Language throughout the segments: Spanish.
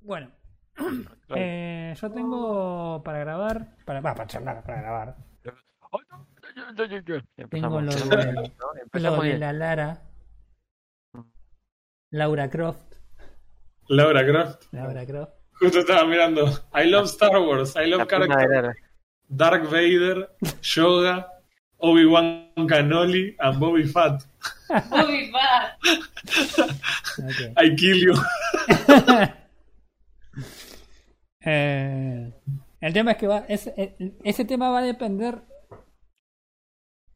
Bueno, eh, yo tengo para grabar, para, va, para charlar, para grabar. Tengo lo de-. Lo de la Lara, Laura Croft, Laura Croft. Laura Croft. Justo estaba mirando. I love Star Wars. I love characters. Dark Vader, Yoga, Obi-Wan Canoli, and Bobby Fat. Va. Ok. I kill you. Eh, el tema es que va, es- eh, ese tema va a depender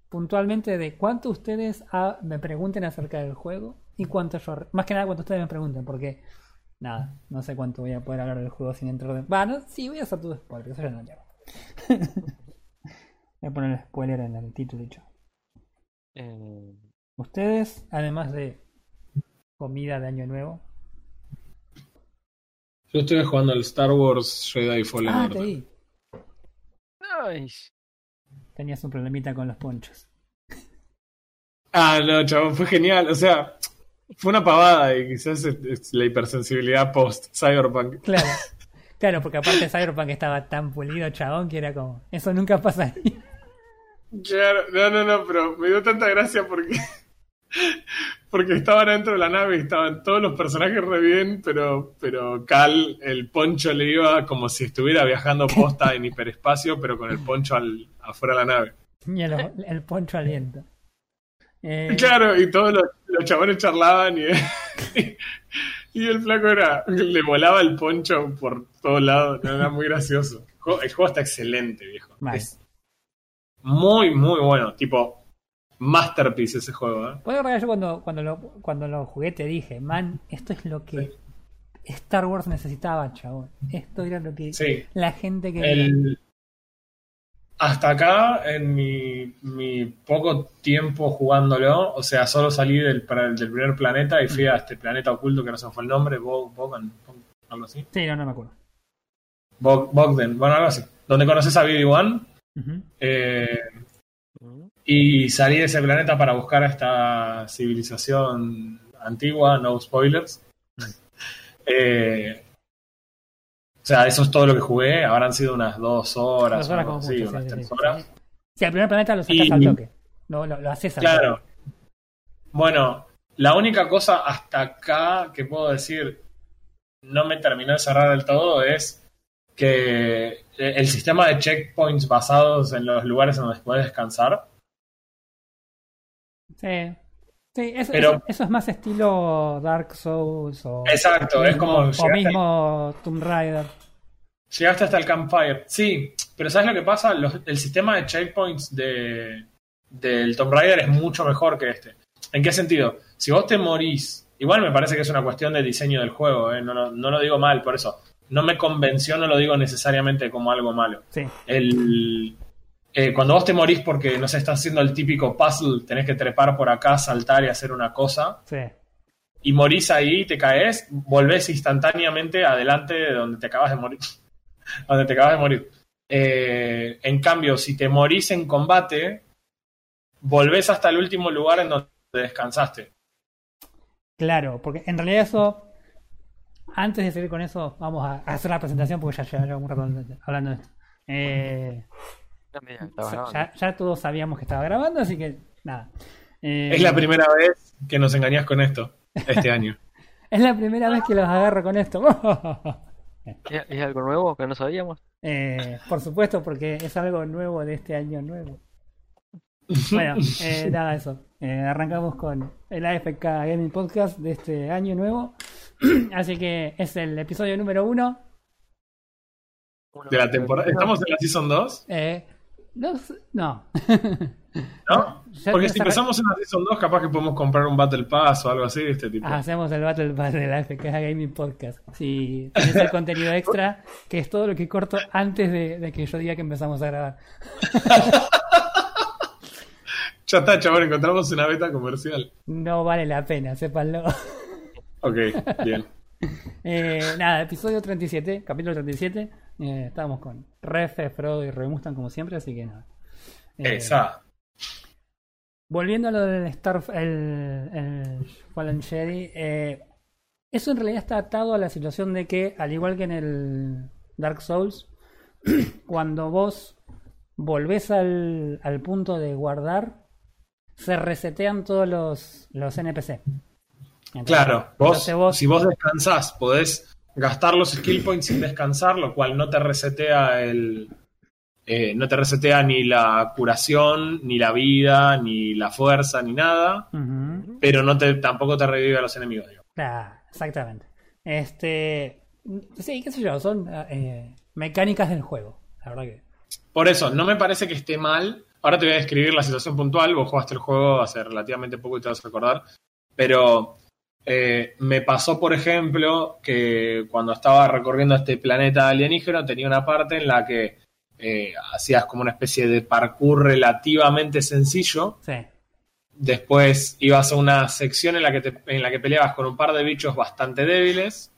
puntualmente de cuánto ustedes ah, me pregunten acerca del juego y cuánto yo, más que nada cuánto ustedes me pregunten, porque nada, no sé cuánto voy a poder hablar del juego sin entrar de... Va, no, sí, voy a hacer todo spoiler, eso ya no llevo. voy a poner el spoiler en el título dicho. Eh, Ustedes, además de comida de año nuevo, Yo estoy jugando el Star Wars Jedi Fallen ah, Order. te vi, nice. tenías un problemita con los ponchos. Ah, no, chabón, fue genial. O sea, fue una pavada y quizás es, es la hipersensibilidad post-Cyberpunk. Claro, claro, porque aparte Cyberpunk estaba tan pulido, chabón, que era como, eso nunca pasa. Claro, no, no, no, pero me dio tanta gracia porque porque estaban dentro de la nave y estaban todos los personajes re bien, pero, pero Cal, el poncho le iba como si estuviera viajando posta en hiperespacio, pero con el poncho al, afuera de la nave. Y el, el poncho aliento. Eh, Claro, y todos los, los chabones charlaban y, y el flaco era, le volaba el poncho por todos lados, era muy gracioso. El juego- está excelente, viejo. Es muy, muy bueno, tipo masterpiece ese juego, ¿eh? Puedo recordar yo cuando, cuando, lo, cuando lo jugué te dije, man, esto es lo que Star Wars necesitaba, chabón. Esto era lo que Sí. la gente quería. El, hasta acá, en mi, mi poco tiempo jugándolo, o sea, solo salí del, del primer planeta y fui a este planeta oculto que no se me fue el nombre, Bog, Bogan, algo así. Sí, no, no me acuerdo. Bog, Bogden, bueno, algo así. Donde conoces a BD-1 Ujú. eh, Mm. Y salí de ese planeta para buscar a esta civilización antigua, no spoilers. Eh, o sea, eso es todo lo que jugué. Habrán sido unas dos horas, Dos horas como mucho, unas sí, sí, tres horas. Sí, al primer planeta lo sacas Y- al toque. Lo, lo, lo haces al Claro. toque. Bueno, la única cosa hasta acá que puedo decir no me terminó de cerrar del todo es que el sistema de checkpoints basados en los lugares en donde puedes descansar Sí. Sí, eso, Pero- eso, eso es más estilo Dark Souls o, Exacto, es como o mismo Tomb Raider. llegaste hasta el campfire. Sí, pero ¿sabes lo que pasa? Los- el sistema de checkpoints de, del Tomb Raider es mucho mejor que este. ¿En qué sentido? Si vos te morís, igual me parece que es una cuestión de diseño del juego, ¿eh? no, no, no lo digo mal, por eso. No me convenció, no lo digo necesariamente como algo malo. Sí. El, eh, cuando vos te morís porque, no sé, estás haciendo el típico puzzle, tenés que trepar por acá, saltar y hacer una cosa, Sí. y morís ahí, te caes, volvés instantáneamente adelante de donde te acabas de morir. donde te acabas de morir. Eh, en cambio, si te morís en combate, volvés hasta el último lugar en donde descansaste. Claro, porque en realidad eso. Antes de seguir con eso, vamos a hacer la presentación porque ya llevamos un rato hablando- hablando de esto. Eh, Ya, ya todos sabíamos que estaba grabando, así que nada. Eh, Es la primera vez que nos engañás con esto, este año. es la primera vez que los agarro con esto. ¿Es, es algo nuevo que no sabíamos? Eh, por supuesto, porque es algo nuevo de este año nuevo. Bueno, eh, nada, eso. Eh, arrancamos con el AFK Gaming Podcast de este año nuevo. Así que es el episodio número uno. De la temporada. ¿Estamos en la Season 2? Eh, no, no. Porque si empezamos en la Season 2, capaz que podemos comprar un Battle Pass o algo así, este tipo. Ah, hacemos el Battle Pass del AFK Gaming Podcast. Si tenés el contenido extra, que es todo lo que corto antes de, de que yo diga que empezamos a grabar. Ya está, chaval, encontramos una beta comercial. No vale la pena, sépanlo. Ok, bien. Eh, nada, episodio 37, capítulo 37. Eh, estábamos con Refe, Frodo y Remustan como siempre, así que nada. Eh, Esa. Volviendo a lo del Star, el, el Fallen Jedi, eh, Eso en realidad está atado a la situación de que, al igual que en el Dark Souls, cuando vos volvés al, al punto de guardar, se resetean todos los, los NPC. Entonces- Claro, vos, vos- si vos descansás, podés gastar los skill points sin descansar, lo cual no te resetea el. eh, no te resetea ni la curación, ni la vida, ni la fuerza, ni nada. Pero no te, tampoco te revive a los enemigos, digo. Ah, exactamente. Este. Sí, qué sé yo, son eh, mecánicas del juego. La verdad que. Por eso, no me parece que esté mal. Ahora te voy a describir la situación puntual. Vos jugaste el juego hace relativamente poco y te vas a acordar. Pero eh, me pasó, por ejemplo, que cuando estaba recorriendo este planeta alienígena tenía una parte en la que eh, hacías como una especie de parkour relativamente sencillo. Sí. Después ibas a una sección en la que, te- en la que peleabas con un par de bichos bastante débiles.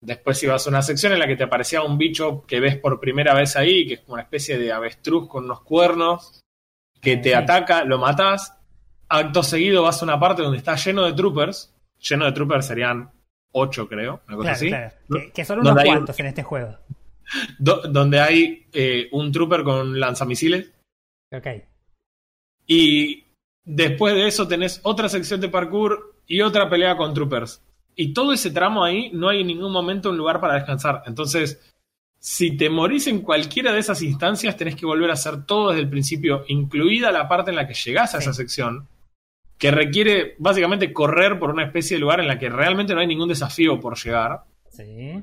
Después ibas a una sección en la que te aparecía un bicho que ves por primera vez ahí, que es como una especie de avestruz con unos cuernos, que te Sí. ataca, lo matás. Acto seguido vas a una parte donde está lleno de troopers. Lleno de troopers serían ocho, creo, una cosa Claro, así. claro. Que, que son unos un- cuantos en este juego. Do- donde hay eh, un trooper con lanzamisiles. Ok. Y después de eso tenés otra sección de parkour y otra pelea con troopers. Y todo ese tramo ahí no hay en ningún momento un lugar para descansar. Entonces, si te morís en cualquiera de esas instancias, tenés que volver a hacer todo desde el principio, incluida la parte en la que llegás a Sí. esa sección, que requiere básicamente correr por una especie de lugar en la que realmente no hay ningún desafío por llegar. Sí.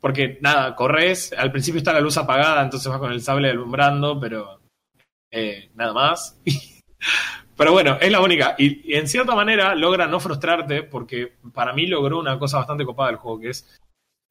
Porque nada, corres, al principio está la luz apagada, entonces vas con el sable alumbrando, pero eh, nada más. pero bueno, es la única. Y, y en cierta manera logra no frustrarte, porque para mí logró una cosa bastante copada del juego, que es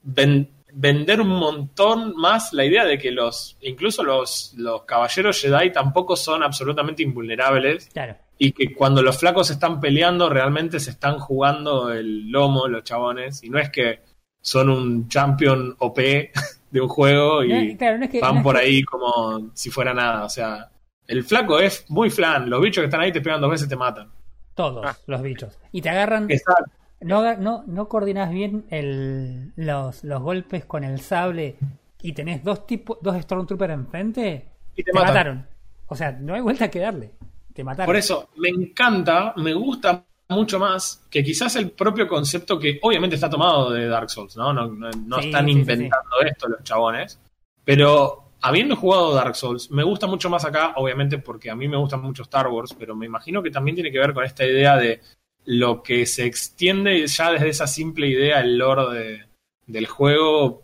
ven- vender un montón más la idea de que los, incluso los, los caballeros Jedi tampoco son absolutamente invulnerables Claro. Y que cuando los flacos están peleando realmente se están jugando el lomo los chabones y no es que son un champion OP de un juego y No, claro, no es que- no van es por que- ahí como si fuera nada, o sea, el flaco es muy flan, los bichos que están ahí te pegan dos veces y te matan. Todos Ah. los bichos. Y te agarran. Exacto. No, no, no coordinás bien el, los, los golpes con el sable y tenés dos tipos, dos Stormtroopers enfrente, Y te, te matan. mataron. O sea, no hay vuelta que darle. Te mataron. Por eso, me encanta, me gusta mucho más que quizás el propio concepto que obviamente está tomado de Dark Souls, ¿no? No, no, no Sí, están sí, sí, inventando esto los chabones. Pero habiendo jugado Dark Souls, me gusta mucho más acá, obviamente porque a mí me gustan mucho Star Wars, pero me imagino que también tiene que ver con esta idea de lo que se extiende ya desde esa simple idea, el lore de- del juego,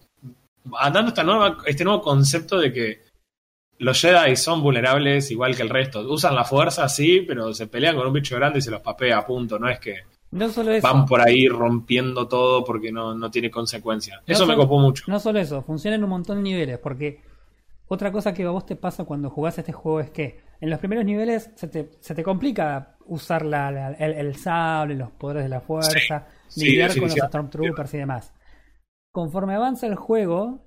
dando esta nueva, este nuevo concepto de que los Jedi son vulnerables igual que el resto. Usan la fuerza, sí, pero se pelean con un bicho grande y se los papea a punto. No es que no solo eso. van por ahí rompiendo todo porque no, no tiene consecuencia. No Eso me copó mucho. No solo eso, funciona en un montón de niveles, porque otra cosa que a vos te pasa cuando jugás este juego es que en los primeros niveles se te, se te complica usar la, la- el, el sable, los poderes de la fuerza, sí, lidiar con los. Stormtroopers y demás. Conforme avanza el juego,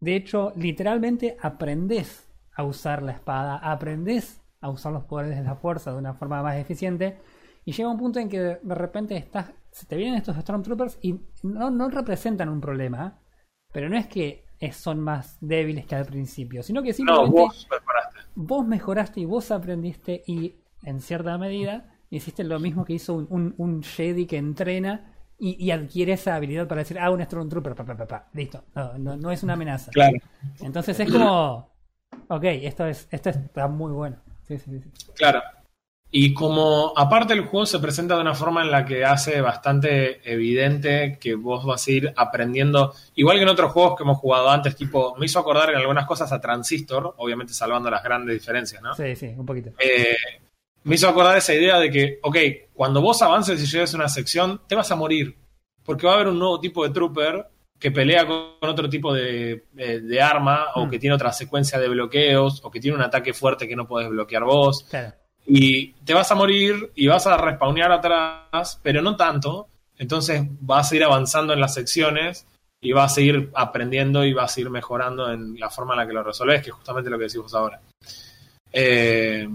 de hecho, literalmente aprendés a usar la espada, aprendés a usar los poderes de la fuerza de una forma más eficiente, y llega un punto en que de, repente estás, se te vienen estos Stormtroopers y no, no representan un problema, pero no es que son más débiles que al principio, sino que No, simplemente vos mejoraste. vos mejoraste y vos aprendiste y en cierta medida hiciste lo mismo que hizo un, un, un Jedi que entrena y, y adquiere esa habilidad para decir, ah, un Stormtrooper, pa, pa, pa, pa. listo, no, no, no es una amenaza. Claro, Entonces es como, ok, esto, es, esto está muy bueno. Sí, sí, sí. claro. Y como aparte el juego se presenta de una forma en la que hace bastante evidente que vos vas a ir aprendiendo, igual que en otros juegos que hemos jugado antes, tipo, me hizo acordar en algunas cosas a Transistor, obviamente salvando las grandes diferencias, ¿no? Sí, sí, un poquito. eh, me hizo acordar esa idea de que, ok, cuando vos avances y llegues a una sección, te vas a morir. Porque va a haber un nuevo tipo de trooper que pelea con otro tipo de, de- de arma, o Mm. que tiene otra secuencia de bloqueos, o que tiene un ataque fuerte que no podés bloquear vos. Claro. Y te vas a morir y vas a respawnear atrás, pero no tanto. Entonces vas a ir avanzando en las secciones y vas a ir aprendiendo y vas a ir mejorando en la forma en la que lo resolves, que es justamente lo que decís vos ahora. Eh,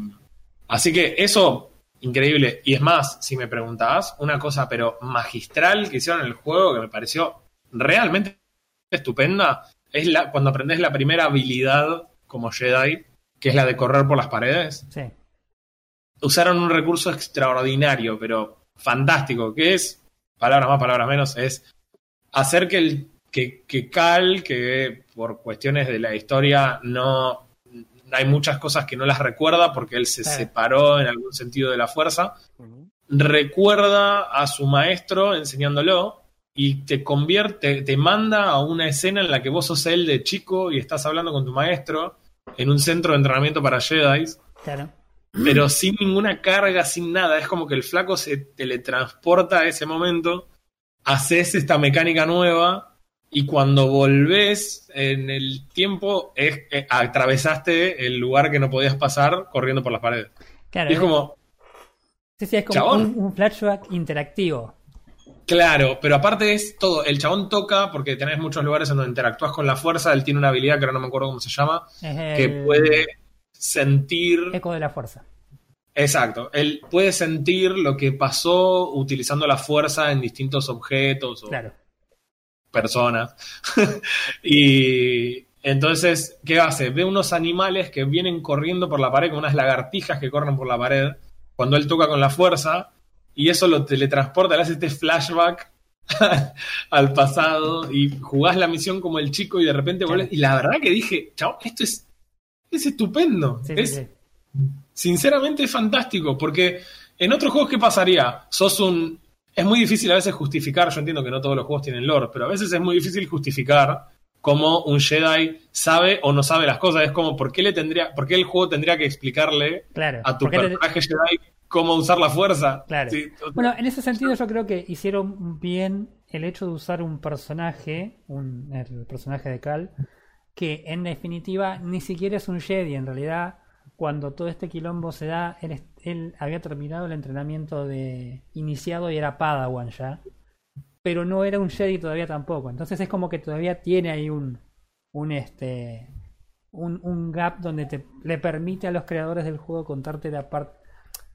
así que eso increíble. Y es más, si me preguntabas, una cosa pero magistral que hicieron en el juego que me pareció realmente estupenda es la, cuando aprendes la primera habilidad como Jedi, que es la de correr por las paredes. Sí. Usaron un recurso extraordinario, pero fantástico, que es, palabras más, palabras menos, es hacer que el que, que Cal, que por cuestiones de la historia no hay muchas cosas que no las recuerda porque él se Claro. separó en algún sentido de la fuerza, recuerda a su maestro enseñándolo y te convierte, te manda a una escena en la que vos sos él de chico y estás hablando con tu maestro en un centro de entrenamiento para Jedi, Claro. pero sin ninguna carga, sin nada. Es como que el flaco se teletransporta a ese momento, haces esta mecánica nueva y cuando volvés en el tiempo es, eh, atravesaste el lugar que no podías pasar corriendo por las paredes. Claro. Y es como, sí, sí, es como un flashback interactivo. Claro, pero aparte es todo. El chabón toca, porque tenés muchos lugares en donde interactúas con la fuerza. Él tiene una habilidad que ahora no me acuerdo cómo se llama, que puede sentir. eco de la fuerza. Exacto. Él puede sentir lo que pasó utilizando la fuerza en distintos objetos o Claro. personas. y entonces, ¿qué hace? Ve unos animales que vienen corriendo por la pared, con unas lagartijas que corren por la pared, cuando él toca con la fuerza, y eso lo teletransporta, le hace este flashback al pasado, y jugás la misión como el chico y de repente volvés. Y la verdad que dije, chao, esto es, es estupendo. Sí, es, sí. sinceramente es fantástico, porque en otros juegos, ¿qué pasaría? Sos un... Es muy difícil a veces justificar, yo entiendo que no todos los juegos tienen lore, pero a veces es muy difícil justificar cómo un Jedi sabe o no sabe las cosas. Es como, ¿por qué le tendría, por qué el juego tendría que explicarle Claro. a tu te- personaje Jedi cómo usar la fuerza? Claro. Sí, Bueno, en ese sentido yo creo que hicieron bien el hecho de usar un personaje, un, el personaje de Cal, que en definitiva ni siquiera es un Jedi. En realidad, cuando todo este quilombo se da, él había terminado el entrenamiento de iniciado y era Padawan ya. Pero no era un Jedi todavía tampoco. Entonces es como que todavía tiene ahí un, un este un, un gap donde te, le permite a los creadores del juego contarte la parte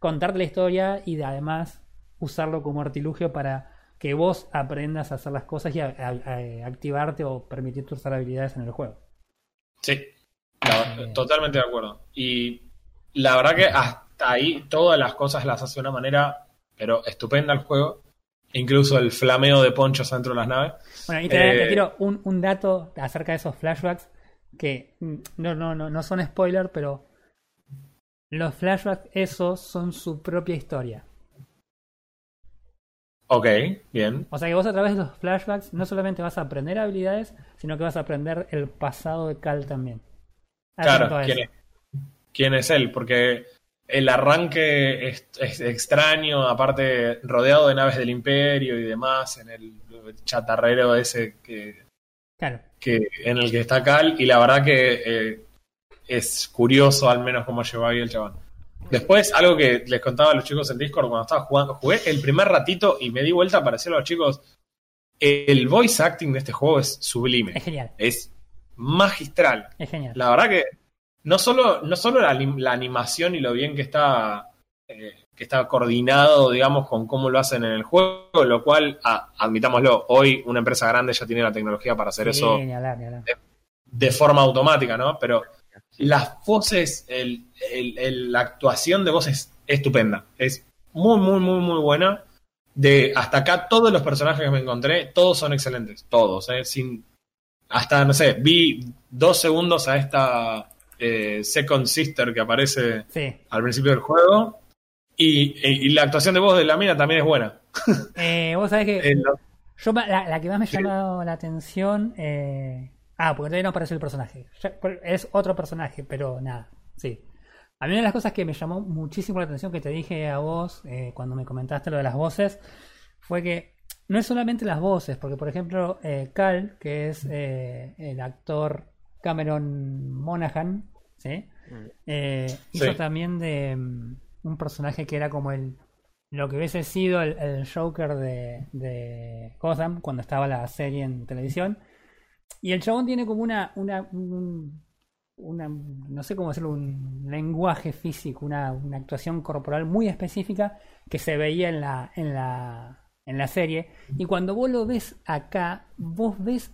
contarte la historia y de, además usarlo como artilugio para que vos aprendas a hacer las cosas y a, a- a activarte o permitirte usar habilidades en el juego. Sí, la- totalmente de acuerdo. Y la verdad que hasta ahí todas las cosas las hace de una manera, pero estupenda el juego. Incluso el flameo de ponchos dentro de las naves. Bueno, y te, Eh, te tiro un, un dato acerca de esos flashbacks que mm, no, no, no, no son spoiler, pero los flashbacks esos son su propia historia. Ok, bien. O sea que vos a través de los flashbacks no solamente vas a aprender habilidades, sino que vas a aprender el pasado de Cal también. Atento Claro, ¿quién es? ¿Quién es él? Porque el arranque es, es extraño, aparte rodeado de naves del imperio y demás, en el chatarrero ese que, Claro. que en el que está Cal, y la verdad que eh, es curioso al menos cómo llevó ahí el chabón. Después, algo que les contaba a los chicos en Discord cuando estaba jugando, jugué el primer ratito y me di vuelta para decirle a los chicos, el voice acting de este juego es sublime, Es genial, es magistral. es genial. La verdad que no solo, no solo la, anim- la animación y lo bien que está, eh, que está coordinado, digamos, con cómo lo hacen en el juego, lo cual, ah, admitámoslo, hoy una empresa grande ya tiene la tecnología para hacer Sí, eso ni hablar, ni hablar. de forma automática, ¿no? Pero las voces, el, el- el- la actuación de voces es estupenda. Es muy, muy, muy, muy buena. De hasta acá, todos los personajes que me encontré, todos son excelentes. Todos, ¿eh? Sin, hasta, no sé, vi dos segundos a esta eh, Second Sister que aparece Sí. al principio del juego. Y, y- y la actuación de voz de la mina también es buena. Eh, vos sabés que yo la, la que más me ha Sí. llamado la atención. eh, Ah, porque todavía no aparece el personaje. Es otro personaje, pero nada. Sí. A mí una de las cosas que me llamó muchísimo la atención que te dije a vos eh, cuando me comentaste lo de las voces fue que no es solamente las voces, porque por ejemplo eh, Cal, que es eh, el actor Cameron Monaghan, ¿sí? Eh, hizo Sí. también de mm, un personaje que era como el lo que hubiese sido el, el Joker de, de Gotham cuando estaba la serie en televisión. Y el chabón tiene como una, una un- una, no sé cómo decirlo, un lenguaje físico, una, actuación corporal muy específica que se veía en la, en la, en la serie. Y cuando vos lo ves acá, vos ves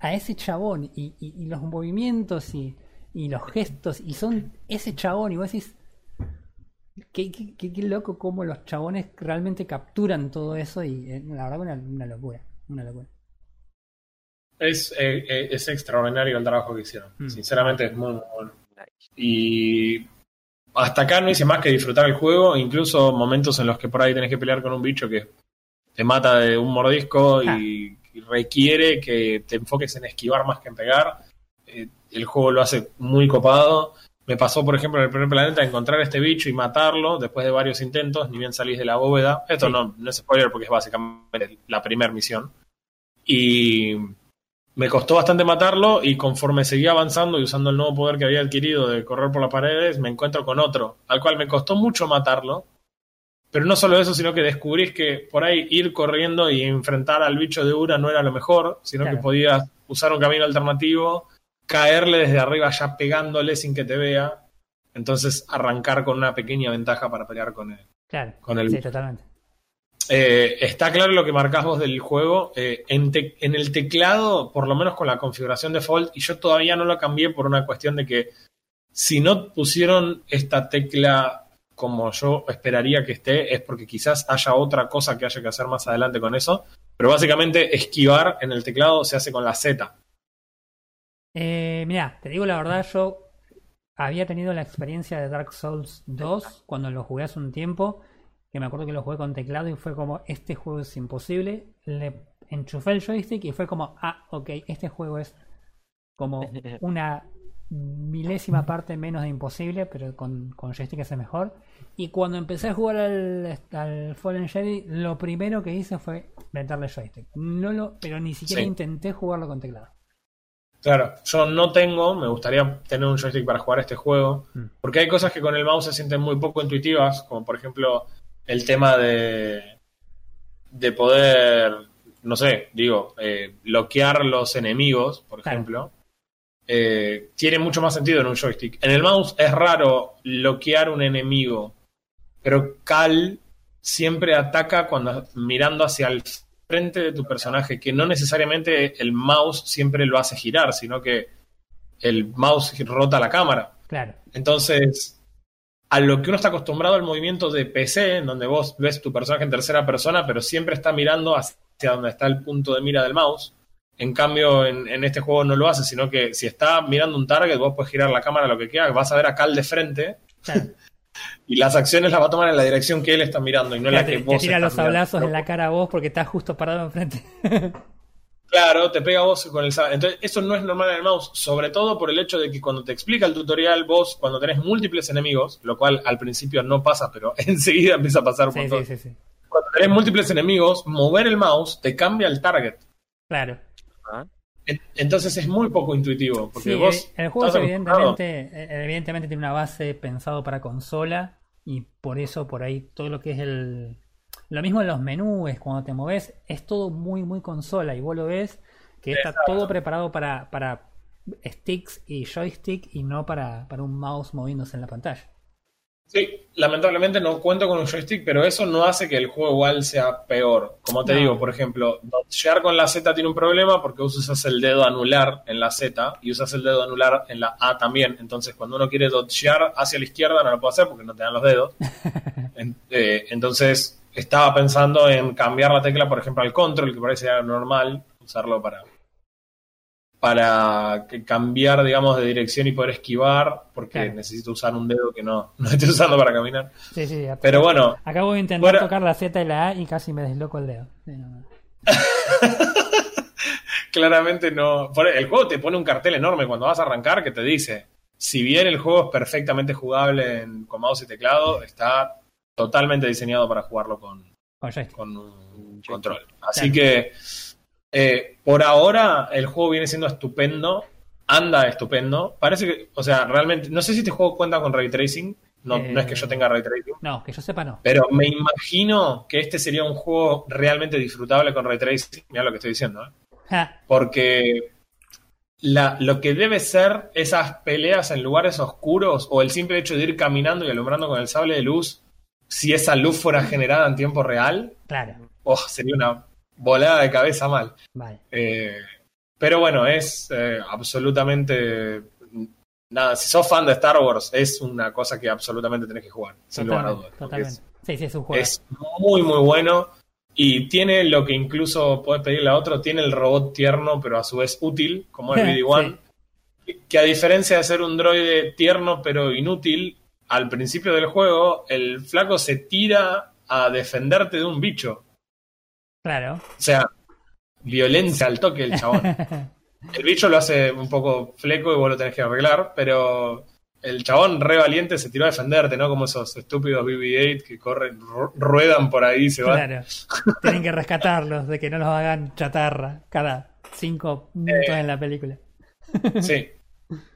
a ese chabón y, y- los movimientos y, y los gestos y son ese chabón y vos decís, qué, qué, qué- qué loco cómo los chabones realmente capturan todo eso y eh, la verdad una, una locura, una locura. Es, eh, eh, es extraordinario el trabajo que hicieron. Mm. Sinceramente es muy, muy bueno. Y hasta acá no hice más que disfrutar el juego, incluso momentos en los que por ahí tenés que pelear con un bicho que te mata de un mordisco y, y requiere que te enfoques en esquivar más que en pegar. Eh, el juego lo hace muy copado. Me pasó, por ejemplo, en el primer planeta encontrar este bicho y matarlo después de varios intentos, ni bien salís de la bóveda. Esto Sí. no, no es spoiler porque es básicamente la primera misión. Y me costó bastante matarlo y conforme seguía avanzando y usando el nuevo poder que había adquirido de correr por las paredes, me encuentro con otro, al cual me costó mucho matarlo. Pero no solo eso, sino que descubrís que por ahí ir corriendo y enfrentar al bicho de una no era lo mejor, sino Claro. que podías usar un camino alternativo, caerle desde arriba ya pegándole sin que te vea, entonces arrancar con una pequeña ventaja para pelear con él. Claro, Con el sí, totalmente. Eh, está claro lo que marcás vos del juego. eh, en, el teclado, por lo menos con la configuración default, y yo todavía no lo cambié por una cuestión de que si no pusieron esta tecla como yo esperaría que esté, es porque quizás haya otra cosa que haya que hacer más adelante con eso. Pero básicamente esquivar en el teclado se hace con la Z. Eh, mira, te digo la verdad, yo había tenido la experiencia de Dark Souls 2 cuando lo jugué hace un tiempo, que me acuerdo que lo jugué con teclado y fue como, este juego es imposible. Le enchufé el joystick y fue como, ah, ok, este juego es como una milésima parte menos de imposible, pero con, con joystick es mejor. Y cuando empecé a jugar al, al Fallen Jedi, lo primero que hice fue meterle joystick. No lo, pero ni siquiera Sí. intenté jugarlo con teclado. Claro, yo no tengo, me gustaría tener un joystick para jugar este juego, Mm. porque hay cosas que con el mouse se sienten muy poco intuitivas, como por ejemplo el tema de, de poder, no sé, digo, eh, bloquear los enemigos, por Claro. ejemplo. Eh, tiene mucho más sentido en un joystick. En el mouse es raro bloquear un enemigo, pero Cal siempre ataca cuando mirando hacia el frente de tu personaje, que no necesariamente el mouse siempre lo hace girar, sino que el mouse rota la cámara. Claro. Entonces, a lo que uno está acostumbrado al movimiento de PC, en donde vos ves tu personaje en tercera persona, pero siempre está mirando hacia donde está el punto de mira del mouse. En cambio, en, en este juego no lo hace, sino que si está mirando un target, vos puedes girar la cámara lo que quieras, vas a ver a Cal de frente claro. y las acciones las va a tomar en la dirección que él está mirando y no en la te, que te vos tira estás los sablazos en la cara a vos porque estás justo parado enfrente. Claro, te pega vos con el sable. Entonces, eso no es normal en el mouse, sobre todo por el hecho de que cuando te explica el tutorial, vos, cuando tenés múltiples enemigos, lo cual al principio no pasa, pero enseguida empieza a pasar un sí, montón. sí, sí, sí. Cuando tenés múltiples enemigos, mover el mouse te cambia el target. Claro. Ah, En- Entonces es muy poco intuitivo, porque Sí, vos el juego evidentemente, eh, evidentemente tiene una base pensado para consola y por eso por ahí todo lo que es el... Lo mismo en los menús, cuando te moves, es todo muy, muy consola y vos lo ves que está Exacto. todo preparado para, para sticks y joystick y no para, para un mouse moviéndose en la pantalla. Sí, lamentablemente no cuento con un joystick, pero eso no hace que el juego igual sea peor. Como te No. digo, por ejemplo, dodgear con la Z tiene un problema porque vos usas el dedo anular en la Z y usas el dedo anular en la A también. Entonces, cuando uno quiere dodgear hacia la izquierda, no lo puede hacer porque no te dan los dedos. Eh, entonces, estaba pensando en cambiar la tecla, por ejemplo, al control, que parece normal usarlo para para cambiar, digamos, de dirección y poder esquivar, porque Claro. necesito usar un dedo que no, no estoy usando para caminar. Sí, sí, Pero bueno, Acabo de intentar tocar la Z y la A y casi me desloco el dedo. No, claramente no. El juego te pone un cartel enorme cuando vas a arrancar que te dice: si bien el juego es perfectamente jugable en, con mouse y teclado, está totalmente diseñado para jugarlo con, Con joystick. con un control. Así que eh, por ahora el juego viene siendo estupendo, anda estupendo. Parece que, o sea, realmente, no sé si este juego cuenta con ray tracing. No, Eh. no es que yo tenga ray tracing. No, que yo sepa no. Pero me imagino que este sería un juego realmente disfrutable con ray tracing. Mira lo que estoy diciendo, ¿eh? Ja, Porque la, lo que debe ser esas peleas en lugares oscuros o el simple hecho de ir caminando y alumbrando con el sable de luz, si esa luz fuera generada en tiempo real, Claro, oh, sería una volada de cabeza mal. vale. Eh, pero bueno, es eh, absolutamente. Nada, si sos fan de Star Wars, es una cosa que absolutamente tenés que jugar, sin lugar a dudas. Totalmente, totalmente. Sí, sí, es un juego. Es, es muy, muy bueno. Y tiene lo que incluso podés pedirle a otro: tiene el robot tierno, pero a su vez útil, como es BD-1. Que a diferencia de ser un droide tierno pero inútil, al principio del juego, el flaco se tira a defenderte de un bicho. Claro. O sea, violencia al toque el chabón. El bicho lo hace un poco fleco y vos lo tenés que arreglar, pero el chabón re valiente se tiró a defenderte, ¿no? Como esos estúpidos BB-8 que corren, ru- ruedan por ahí y se van. Claro. Tienen que rescatarlos de que no los hagan chatarra cada cinco minutos Eh. en la película. Sí.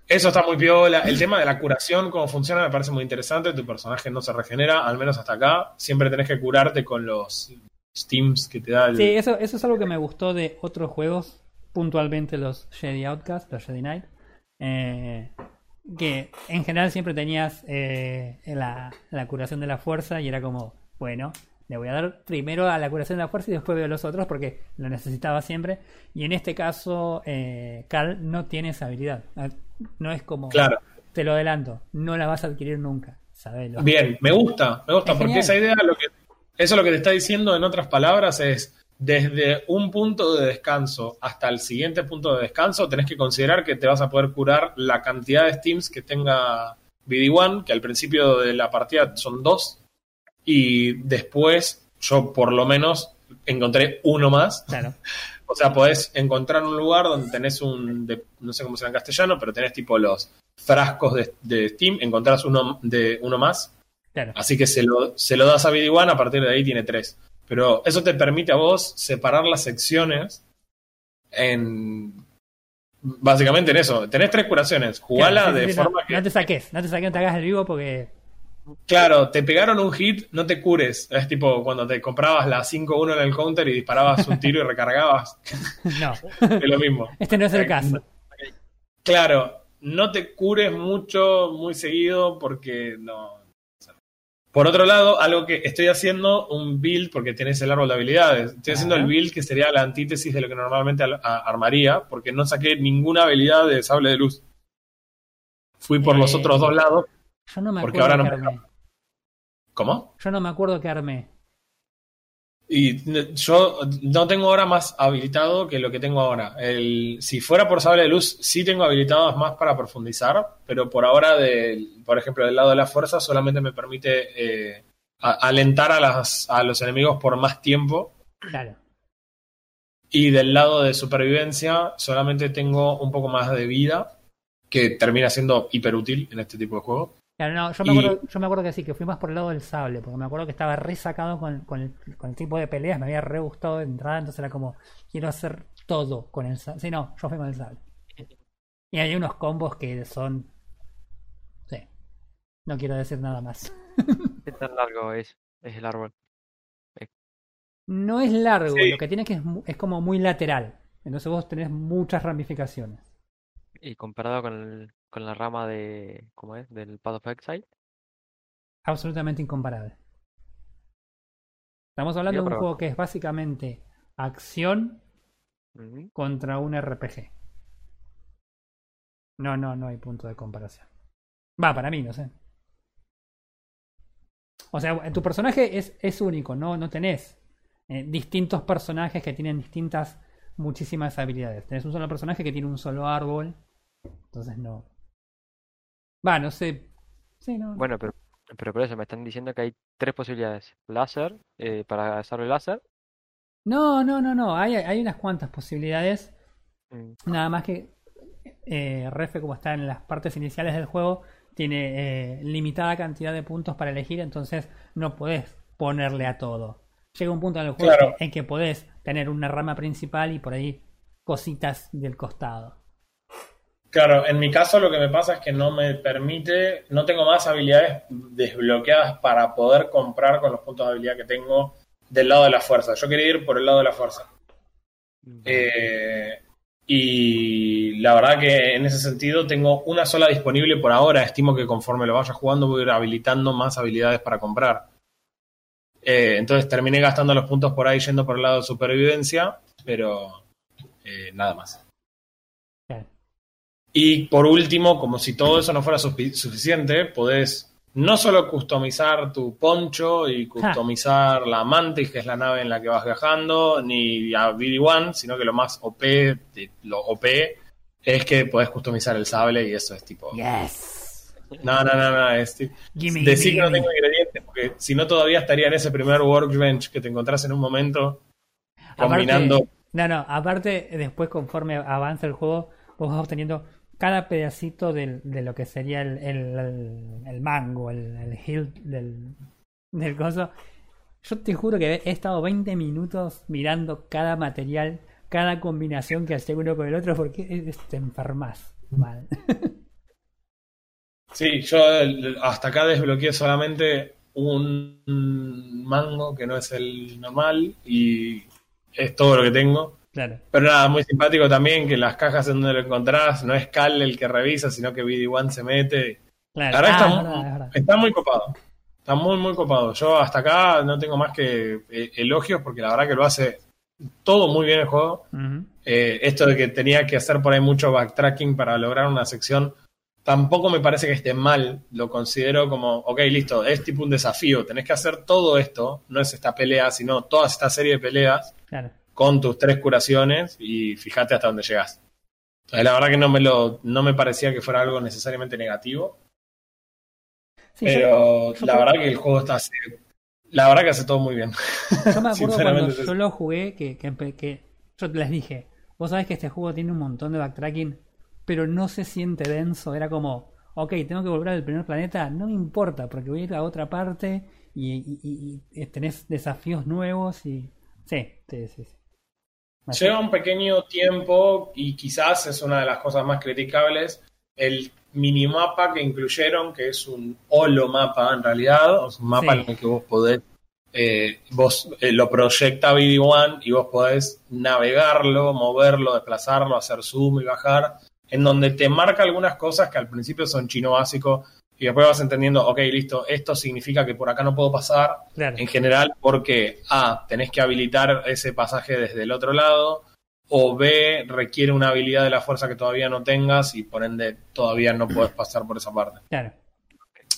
Eso está muy piola. El tema de la curación, cómo funciona, me parece muy interesante. Tu personaje no se regenera, al menos hasta acá. Siempre tenés que curarte con los steams que te da el... Sí, eso, eso es algo que me gustó de otros juegos, puntualmente los Jedi Outcast, los Jedi Knight. eh, que en general siempre tenías eh, la, la curación de la fuerza y era como, bueno, le voy a dar primero a la curación de la fuerza y después veo los otros porque lo necesitaba siempre. Y en este caso, eh, Carl no tiene esa habilidad. Ah, No es como, Claro. te lo adelanto, no la vas a adquirir nunca. Sabelo. Bien, me gusta, me gusta, Es porque genial. esa idea, lo que, eso lo que te está diciendo en otras palabras es, desde un punto de descanso hasta el siguiente punto de descanso, tenés que considerar que te vas a poder curar la cantidad de steams que tenga BD1, que al principio de la partida son dos, y después yo por lo menos encontré uno más. Claro. O sea, podés encontrar un lugar donde tenés un, de- no sé cómo se llama en castellano, pero tenés tipo los frascos de, de Steam, encontrás uno, de, uno más, Claro. así que se lo, se lo das a BD1, a partir de ahí tiene tres. Pero eso te permite a vos separar las secciones en... Básicamente en eso, tenés tres curaciones, jugala Claro, sí, sí, de sí, no, forma que... no te saques, no te saques, no te hagas el vivo porque Claro, te pegaron un hit, no te cures. Es tipo cuando te comprabas la 5-1 en el counter y disparabas un tiro y recargabas. no. Es lo mismo. Este no es el caso. Claro, no te cures mucho, muy seguido, porque no. Por otro lado, algo que estoy haciendo, un build, porque tenés el árbol de habilidades. Estoy haciendo el build que sería la antítesis de lo que normalmente armaría, porque no saqué ninguna habilidad de sable de luz. Fui por los Eh, otros dos lados. Yo no me Porque acuerdo ahora que no me armé. ¿Cómo? Yo no me acuerdo que armé. Y n- yo no tengo ahora más habilitado que lo que tengo ahora. El, si fuera por sable de luz, sí tengo habilitados más para profundizar, pero por ahora, del, por ejemplo, del lado de la fuerza, solamente me permite eh, a- alentar a, las, a los enemigos por más tiempo. Claro. Y del lado de supervivencia, solamente tengo un poco más de vida, que termina siendo hiperútil en este tipo de juego. Claro, no, yo me, Y- acuerdo, yo me acuerdo que sí, que fui más por el lado del sable, porque me acuerdo que estaba re sacado con, con el, con el tipo de peleas, me había re gustado de entrada, entonces era como, quiero hacer todo con el sable. Sí, no, yo fui con el sable. Y hay unos combos que son... Sí. No quiero decir nada más. ¿Qué tan largo es, es el árbol? No es largo, Sí. lo que tiene que es, es como muy lateral. Entonces vos tenés muchas ramificaciones. Y comparado con, el- con la rama de. ¿Cómo es? Del Path of Exile. Absolutamente incomparable. Estamos hablando de un juego que es básicamente acción contra un RPG. No, no, no hay punto de comparación. Va, para mí, no sé. O sea, tu personaje es, es único, no, no tenés eh, distintos personajes que tienen distintas, muchísimas habilidades. Tenés un solo personaje que tiene un solo árbol. Entonces no. Va, no sé. Sí, no. Bueno, pero, pero por eso me están diciendo que hay tres posibilidades. Láser, eh, para hacerlo láser. No, no, no, no. Hay, hay unas cuantas posibilidades. Mm, Nada más que eh, Refe, como está en las partes iniciales del juego, tiene eh, limitada cantidad de puntos para elegir, entonces no podés ponerle a todo. Llega un punto en el juego Claro. en que podés tener una rama principal y por ahí cositas del costado. Claro, en mi caso lo que me pasa es que no me permite, no tengo más habilidades desbloqueadas para poder comprar con los puntos de habilidad que tengo del lado de la fuerza. Yo quería ir por el lado de la fuerza. Eh, y la verdad que en ese sentido tengo una sola disponible por ahora. Estimo que conforme lo vaya jugando voy a ir habilitando más habilidades para comprar. Eh, entonces terminé gastando los puntos por ahí yendo por el lado de supervivencia, pero eh, nada más. Y por último, como si todo eso no fuera sufi- suficiente, podés no solo customizar tu poncho y customizar la Mantis, que es la nave en la que vas viajando, ni a BD-1, sino que lo más OP, de- lo OP es que podés customizar el sable y eso es tipo... Yes. No, no, no, no, es tipo... Gimme, Decir que no tengo ingredientes, porque si no todavía estaría en ese primer workbench que te encontrás en un momento combinando... Aparte- no, no, aparte, después conforme avanza el juego, vos vas obteniendo cada pedacito del- de lo que sería el, mango, el, el hilt del, del coso. Yo te juro que he estado 20 minutos mirando cada material, cada combinación que hace uno con el otro, porque te enfermas mal. Sí, yo hasta acá desbloqueé solamente un mango que no es el normal y es todo lo que tengo. Claro. Pero nada, muy simpático también que las cajas en donde lo encontrás no es Cal el que revisa, sino que BD-1 se mete. claro. La verdad Ah, está, verdad, verdad. está muy copado. Está muy, muy copado. Yo hasta acá no tengo más que eh, elogios porque la verdad que lo hace todo muy bien el juego. Eh, esto de que tenía que hacer por ahí mucho backtracking para lograr una sección, tampoco me parece que esté mal. Lo considero como, ok, listo, es tipo un desafío. Tenés que hacer todo esto, no es esta pelea, sino toda esta serie de peleas Claro. Con tus tres curaciones y fíjate hasta dónde llegas. Entonces, la verdad que no me lo, no me parecía que fuera algo necesariamente negativo, Sí, pero yo la creo- verdad que el juego está hace, la verdad que hace todo muy bien. Yo me acuerdo cuando yo lo jugué que, que, que yo les dije, vos sabés que este juego tiene un montón de backtracking, pero no se siente denso, era como, ok, tengo que volver al primer planeta, no me importa, porque voy a ir a otra parte y, y- y- y tenés desafíos nuevos y... Sí, sí, sí. sí. Lleva un pequeño tiempo y quizás es una de las cosas más criticables. El minimapa que incluyeron, que es un holo mapa en realidad, o es un mapa Sí. en el que vos podés, eh, vos eh, lo proyecta BD1 y vos podés navegarlo, moverlo, desplazarlo, hacer zoom y bajar, en donde te marca algunas cosas que al principio son chino básico y después vas entendiendo, ok, listo, esto significa que por acá no puedo pasar, Claro, en general porque A, tenés que habilitar ese pasaje desde el otro lado, o B, requiere una habilidad de la fuerza que todavía no tengas y por ende todavía no puedes pasar por esa parte. claro.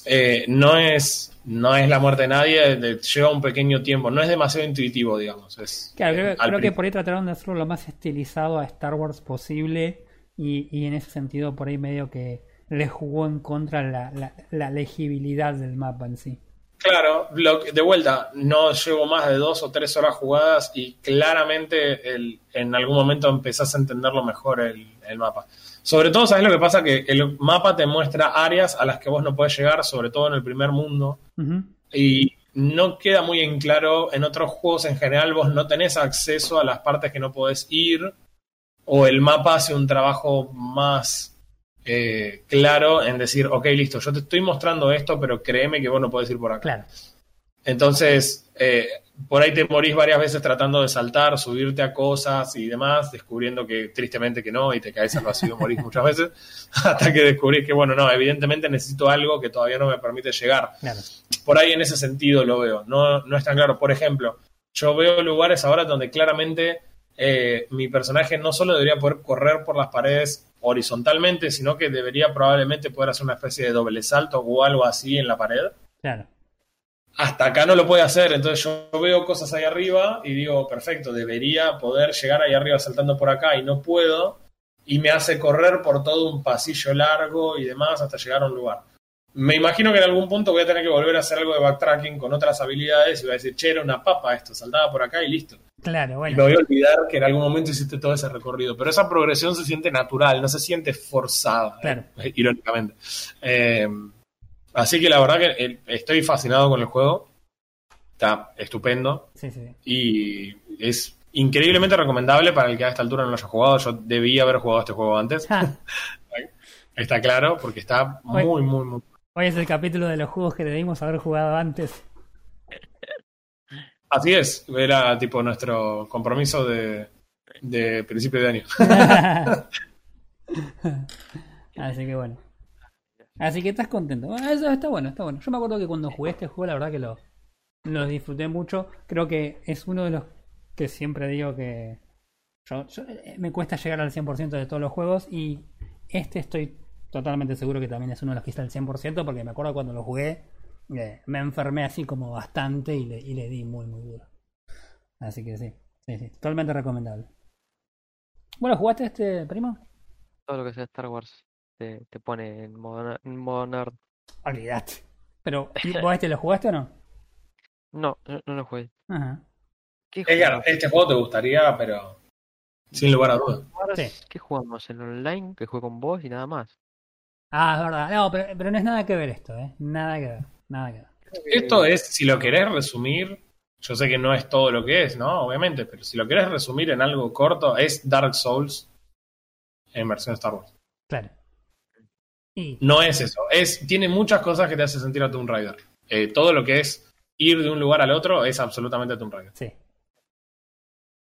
Eh, no, es, no es la muerte de nadie, de- lleva un pequeño tiempo, no es demasiado intuitivo, digamos. Es, Claro, creo, eh, al creo que por ahí trataron de hacerlo lo más estilizado a Star Wars posible y, y en ese sentido por ahí medio que le jugó en contra la, la, la legibilidad del mapa en sí. Claro, de vuelta, no llevo más de dos o tres horas jugadas y claramente el- en algún momento empezás a entenderlo mejor el, el mapa. Sobre todo, ¿sabes lo que pasa? Que el mapa te muestra áreas a las que vos no podés llegar, sobre todo en el primer mundo, y no queda muy en claro en otros juegos en general, vos no tenés acceso a las partes que no podés ir, o el mapa hace un trabajo más eh, claro en decir, ok, listo, yo te estoy mostrando esto, pero créeme que vos no podés ir por acá. Claro, Entonces, eh, por ahí te morís varias veces tratando de saltar, subirte a cosas y demás, descubriendo que tristemente que no, y te caes al vacío, morís muchas veces, hasta que descubrís que, bueno, no, evidentemente necesito algo que todavía no me permite llegar. claro. Por ahí en ese sentido lo veo, no, no es tan claro. Por ejemplo, yo veo lugares ahora donde claramente eh, mi personaje no solo debería poder correr por las paredes horizontalmente, sino que debería probablemente poder hacer una especie de doble salto o algo así en la pared Claro, hasta acá no lo puede hacer, entonces yo veo cosas ahí arriba y digo, perfecto, debería poder llegar ahí arriba saltando por acá y no puedo, y me hace correr por todo un pasillo largo y demás hasta llegar a un lugar. Me imagino que en algún punto voy a tener que volver a hacer algo de backtracking con otras habilidades y voy a decir, che, era una papa esto, saltaba por acá y listo. claro, Y bueno. me voy a olvidar que en algún momento hiciste todo ese recorrido. Pero esa progresión se siente natural, no se siente forzada, Claro. eh, irónicamente. Eh, así que la verdad que eh, estoy fascinado con el juego. Está estupendo. Sí, sí. Y es increíblemente recomendable para el que a esta altura no lo haya jugado. Yo debía haber jugado este juego antes. Está claro, porque está muy, muy, muy. Hoy es el capítulo de los juegos que debimos haber jugado antes. Así es. Era tipo nuestro compromiso de, de principio de año. Así que bueno. Así que estás contento. Bueno, eso está bueno, está bueno. Yo me acuerdo que cuando jugué este juego, la verdad que lo, lo disfruté mucho. Creo que es uno de los que siempre digo que yo, yo- eh, me cuesta llegar al 100% de todos los juegos y este estoy totalmente seguro que también es uno de los que está al 100% porque me acuerdo cuando lo jugué eh, me enfermé así como bastante y le, y le di muy muy duro. Así que sí, sí, sí, totalmente recomendable. Bueno, ¿jugaste este primo? Todo lo que sea Star Wars te, te pone en modo, en modo nerd. Olvídate. Pero, ¿y ¿vos este lo jugaste o no? No, no, no lo jugué. Ajá. ¿Qué Edgar, jugamos? este juego te gustaría, pero sin lugar a dudas. Sí. ¿Qué jugamos? ¿En online? Que juego con vos y nada más. Ah, es verdad. No, pero, pero no es nada que ver esto, ¿eh? Nada que ver. Nada que ver. Esto es, si lo querés resumir, yo sé que no es todo lo que es, ¿no? Obviamente, pero si lo querés resumir en algo corto, es Dark Souls en versión Star Wars. Claro. Y, No es eso. Es, tiene muchas cosas que te hace sentir a Tomb Raider. Eh, todo lo que es ir de un lugar al otro es absolutamente Tomb Raider. sí.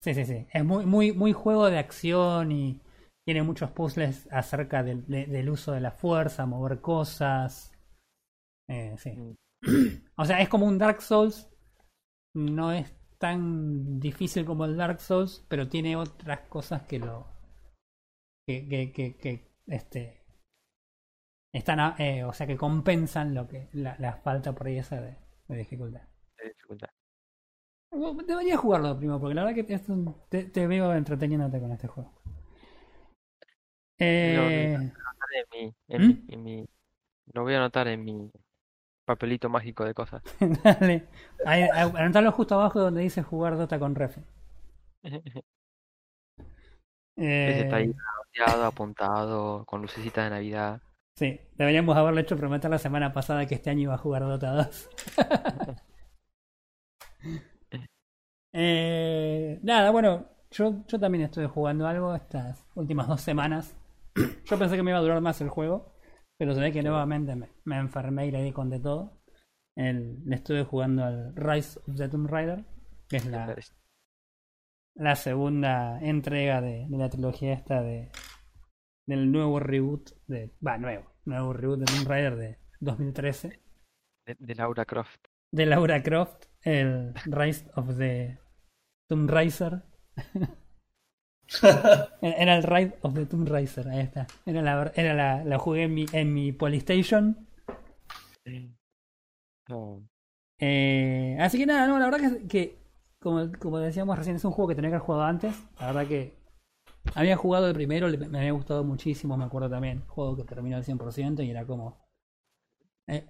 Sí, sí, sí. Es muy, muy, muy juego de acción y tiene muchos puzzles acerca del, de- del uso de la fuerza, mover cosas. Eh, sí. Mm. O sea, es como un Dark Souls. No es tan difícil como el Dark Souls, pero tiene otras cosas que lo. que, que, que, que, este. Están, a- eh, o sea, que compensan lo que la, la falta por ahí esa de, de dificultad. de dificultad. Deberías jugarlo, primo, porque la verdad que es un- te, te veo entreteniéndote con este juego. Eh, Anotaré En mi, en ¿Mm? mi, en mi- lo voy a anotar en mi papelito mágico de cosas. dale. Ahí, a- anotalo justo abajo donde dice jugar Dota con Refe. Ese está ahí Eh, apuntado, con lucecitas de Navidad. sí, deberíamos haberle hecho prometer la semana pasada que este año iba a jugar Dota 2. Eh, nada, bueno, yo, yo también estuve jugando algo estas últimas dos semanas. Yo pensé que me iba a durar más el juego, pero se ve que nuevamente me, me enfermé y le di con de todo. El- le estuve jugando al Rise of the Tomb Raider, que es la, la segunda entrega de, de la trilogía esta de del nuevo reboot de va nuevo nuevo reboot de Tomb Raider de 2013 De, de Laura Croft. de Laura Croft el Rise of the Tomb Raider era el Rise of the Tomb Raider ahí está era la era la, la jugué en mi en mi Polystation No, Eh, así que nada, no, la verdad que, que como, como decíamos recién, es un juego que tenía que haber jugado antes. La verdad que había jugado el primero, le- me había gustado muchísimo, me acuerdo también. Juego que terminó al 100% y era como... eh,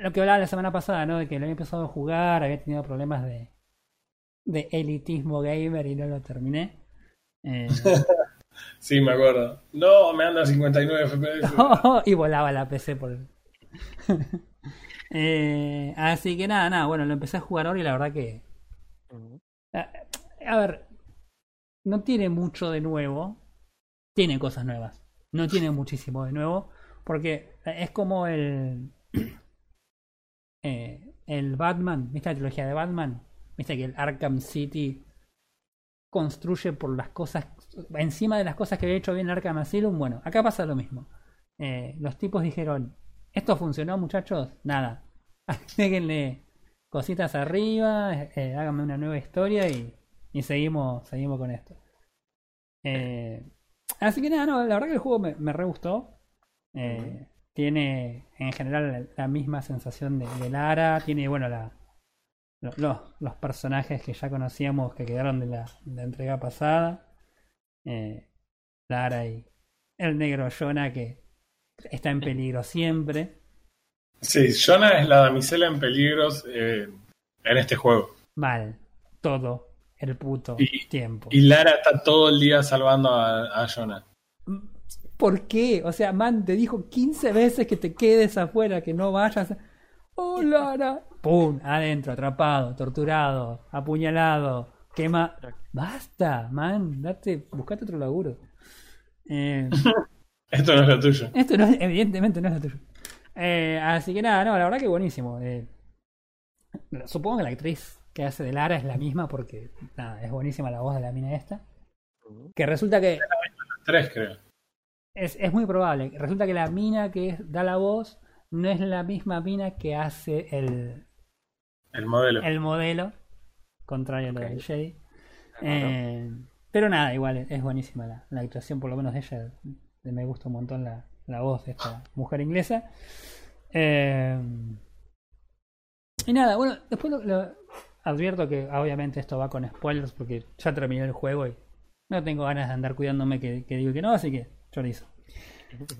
lo que hablaba la semana pasada, ¿no? De que lo había empezado a jugar, había tenido problemas de, de elitismo gamer y no lo terminé. Eh, Sí, me acuerdo. No, me anda a 59 FPS. y volaba la PC por el... Eh, así que nada, nada, bueno, lo empecé a jugar ahora y la verdad que... A, a ver, no tiene mucho de nuevo. Tiene cosas nuevas. No tiene muchísimo de nuevo. Porque es como el. eh, el Batman. ¿Viste la trilogía de Batman? ¿Viste que el Arkham City construye por las cosas. Encima de las cosas que había hecho bien Arkham Asylum? Bueno, acá pasa lo mismo. Eh, los tipos dijeron: ¿Esto funcionó, muchachos? Nada. Déjenle cositas arriba, eh, háganme una nueva historia y, y seguimos, seguimos con esto. Eh, así que nada, no, la verdad que el juego me, me re gustó. Eh, Tiene en general la, la misma sensación de, de Lara, tiene bueno la, lo- los, los personajes que ya conocíamos que quedaron de la, de la entrega pasada. Eh, Lara y el negro Jonah que está en peligro siempre. Sí, Jonah es la damisela en peligros eh, en este juego. Mal, todo el puto Y- tiempo. Y Lara está todo el día salvando a, a Jonah. ¿Por qué? O sea, man, te dijo 15 veces que te quedes afuera, que no vayas. ¡Oh, Lara! ¡Pum! Adentro, atrapado, torturado, apuñalado, quema. ¡Basta, man! Date, buscate otro laburo. Eh, Esto no es lo tuyo. esto no, evidentemente no es lo tuyo. Eh, así que nada, no, la verdad que buenísimo. Eh, supongo que la actriz que hace de Lara es la misma porque nada, es buenísima la voz de la mina esta. Que resulta que Tres, creo. es, es muy probable. Resulta que la mina que da la voz no es la misma mina que hace el, El modelo. el modelo, contrario a lo del Jedi. Eh, pero nada, igual es, buenísima la, la actuación, por lo menos de ella. Me gusta un montón la, la voz de esta mujer inglesa. Eh, y nada, bueno, después lo, lo- advierto que obviamente esto va con spoilers porque ya terminé el juego y no tengo ganas de andar cuidándome que, que digo que no, así que chorizo.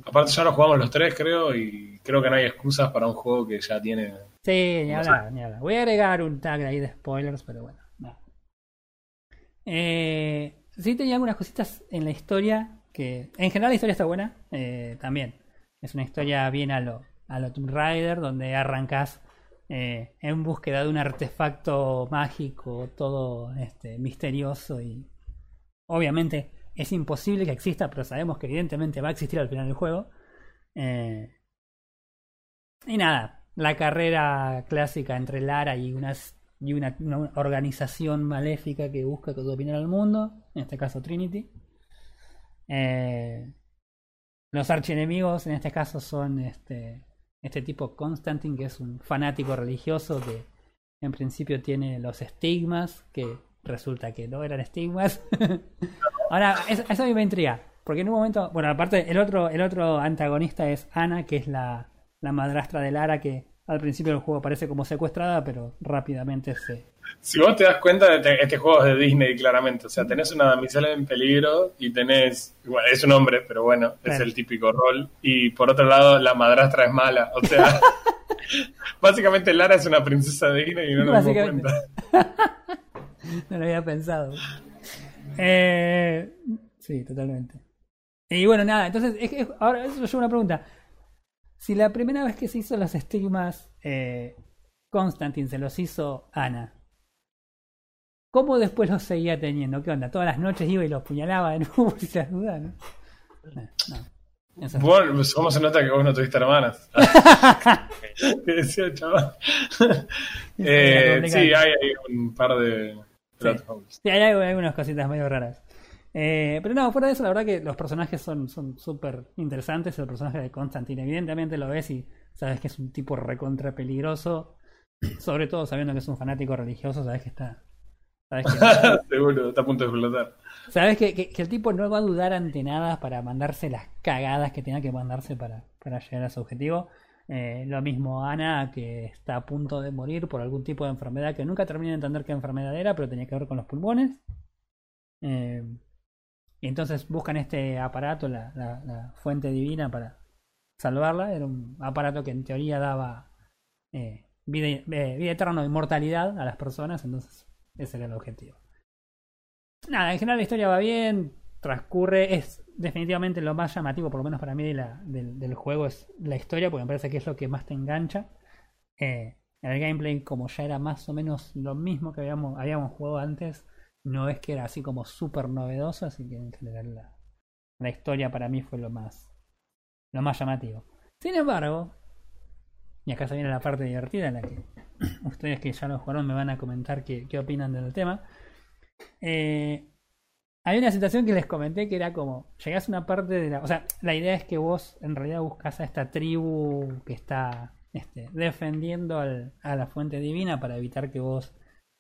Aparte ya lo jugamos los tres, creo, y creo que no hay excusas para un juego que ya tiene... Sí, ni No hablar, ni hablar. Voy a agregar un tag ahí de spoilers, pero bueno. nada. Eh, sí tenía algunas cositas en la historia que... En general la historia está buena, eh, también. Es una historia bien a lo, a lo Tomb Raider, donde arrancas eh, en búsqueda de un artefacto mágico, todo este, misterioso y... Obviamente es imposible que exista, pero sabemos que evidentemente va a existir al final del juego. Eh, y nada, la carrera clásica entre Lara y, unas, y una, organización maléfica que busca que dominar al mundo, en este caso Trinity. Eh, los archienemigos en este caso son este, este tipo Constantine, que es un fanático religioso que en principio tiene los estigmas, que resulta que no eran estigmas. Ahora, eso, eso a mí me intriga, porque en un momento, bueno, aparte el otro, el otro antagonista es Ana, que es la, la madrastra de Lara que al principio del juego parece como secuestrada, pero rápidamente se... Si vos te das cuenta, este, este juego es de Disney, claramente. O sea, tenés una damisela en peligro y tenés... Bueno, es un hombre, pero bueno, es Claro. el típico rol. Y por otro lado, la madrastra es mala. O sea, básicamente Lara es una princesa de Disney y no nos dimos cuenta. No lo había pensado. Eh, sí, totalmente. Y bueno, nada, entonces, es que- ahora eso yo una pregunta. Si la primera vez que se hizo los estigmas, eh, Constantine se los hizo Ana, ¿cómo después los seguía teniendo? ¿Qué onda? Todas las noches iba y los puñalaba de nuevo por si las dudas, ¿no? No, no. Eso es- ¿cómo se nota que vos no tuviste hermanas? ¿Qué decía el chaval? Eh, sí, hay, hay un par de plot holes. Sí, hay, hay algunas cositas medio raras. Eh, pero no, fuera de eso, la verdad que los personajes son son súper interesantes. El personaje de Constantine, evidentemente lo ves y sabes que es un tipo recontra peligroso. Sobre todo sabiendo que es un fanático religioso, sabes que está. Sabes que, Seguro, está a punto de explotar. sabes que, que- que el tipo no va a dudar ante nada para mandarse las cagadas que tenga que mandarse para, para llegar a su objetivo. Eh, lo mismo Ana, que está a punto de morir por algún tipo de enfermedad que nunca terminé de entender qué enfermedad era, pero tenía que ver con los pulmones. Eh, y entonces buscan este aparato, la, fuente divina, para salvarla. Era un aparato que en teoría daba eh, vida, vida eterna o inmortalidad a las personas, entonces ese era el objetivo. Nada, en general la historia va bien, transcurre, es definitivamente lo más llamativo, por lo menos para mí, de del juego, es la historia, porque me parece que es lo que más te engancha. Eh, el gameplay, como ya era más o menos lo mismo que habíamos, habíamos jugado antes, no es que era así como súper novedoso, así que en general la, la historia para mí fue lo más, lo más llamativo. Sin embargo, y acá se viene la parte divertida en la que ustedes que ya lo jugaron me van a comentar qué, qué opinan del tema. Eh, hay una situación que les comenté que era como, llegás a una parte de la... O sea, la idea es que vos en realidad buscas a esta tribu que está este, defendiendo al- a la fuente divina para evitar que vos,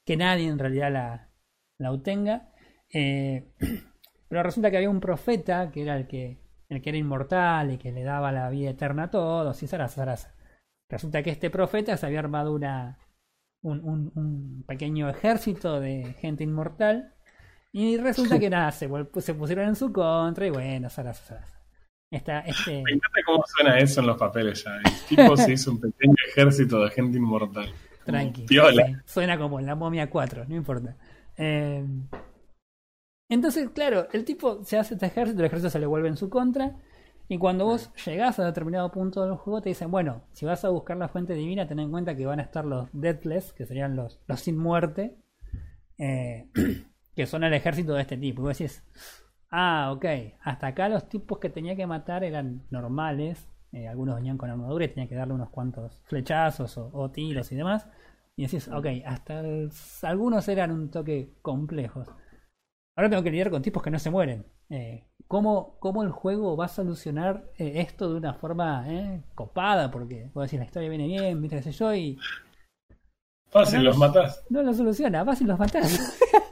que nadie en realidad la, la obtenga. Eh, pero resulta que había un profeta que era el que, el que era inmortal y que le daba la vida eterna a todos y zaraza, zaraza. Resulta que este profeta se había armado una, un, un- un pequeño ejército de gente inmortal y resulta que nada, se, se pusieron en su contra y bueno, zaraza, zaraza. Esta, este, Me encanta cómo suena eso en los papeles ya. El tipo se hizo un pequeño ejército de gente inmortal. Como Tranqui. Piola. Sí, suena como la momia 4, no importa. Eh, entonces, claro, el tipo se hace este ejército, el ejército se le vuelve en su contra. Y cuando vos llegás a determinado punto del juego, te dicen: Bueno, si vas a buscar la fuente divina, ten en cuenta que van a estar los Deathless, que serían los, los sin muerte, eh, que son el ejército de este tipo. Y vos decís: Ah, ok, hasta acá los tipos que tenía que matar eran normales. eh, algunos venían con armadura y tenía que darle unos cuantos flechazos o, o tiros y demás. Y decís, ok, hasta el- algunos eran un toque complejos. Ahora tengo que lidiar con tipos que no se mueren. eh, cómo, cómo el juego va a solucionar eh, esto de una forma eh, copada, porque vos decís la historia viene bien, viste qué sé yo, y Fácil, No, los matás. no lo soluciona, y los matás.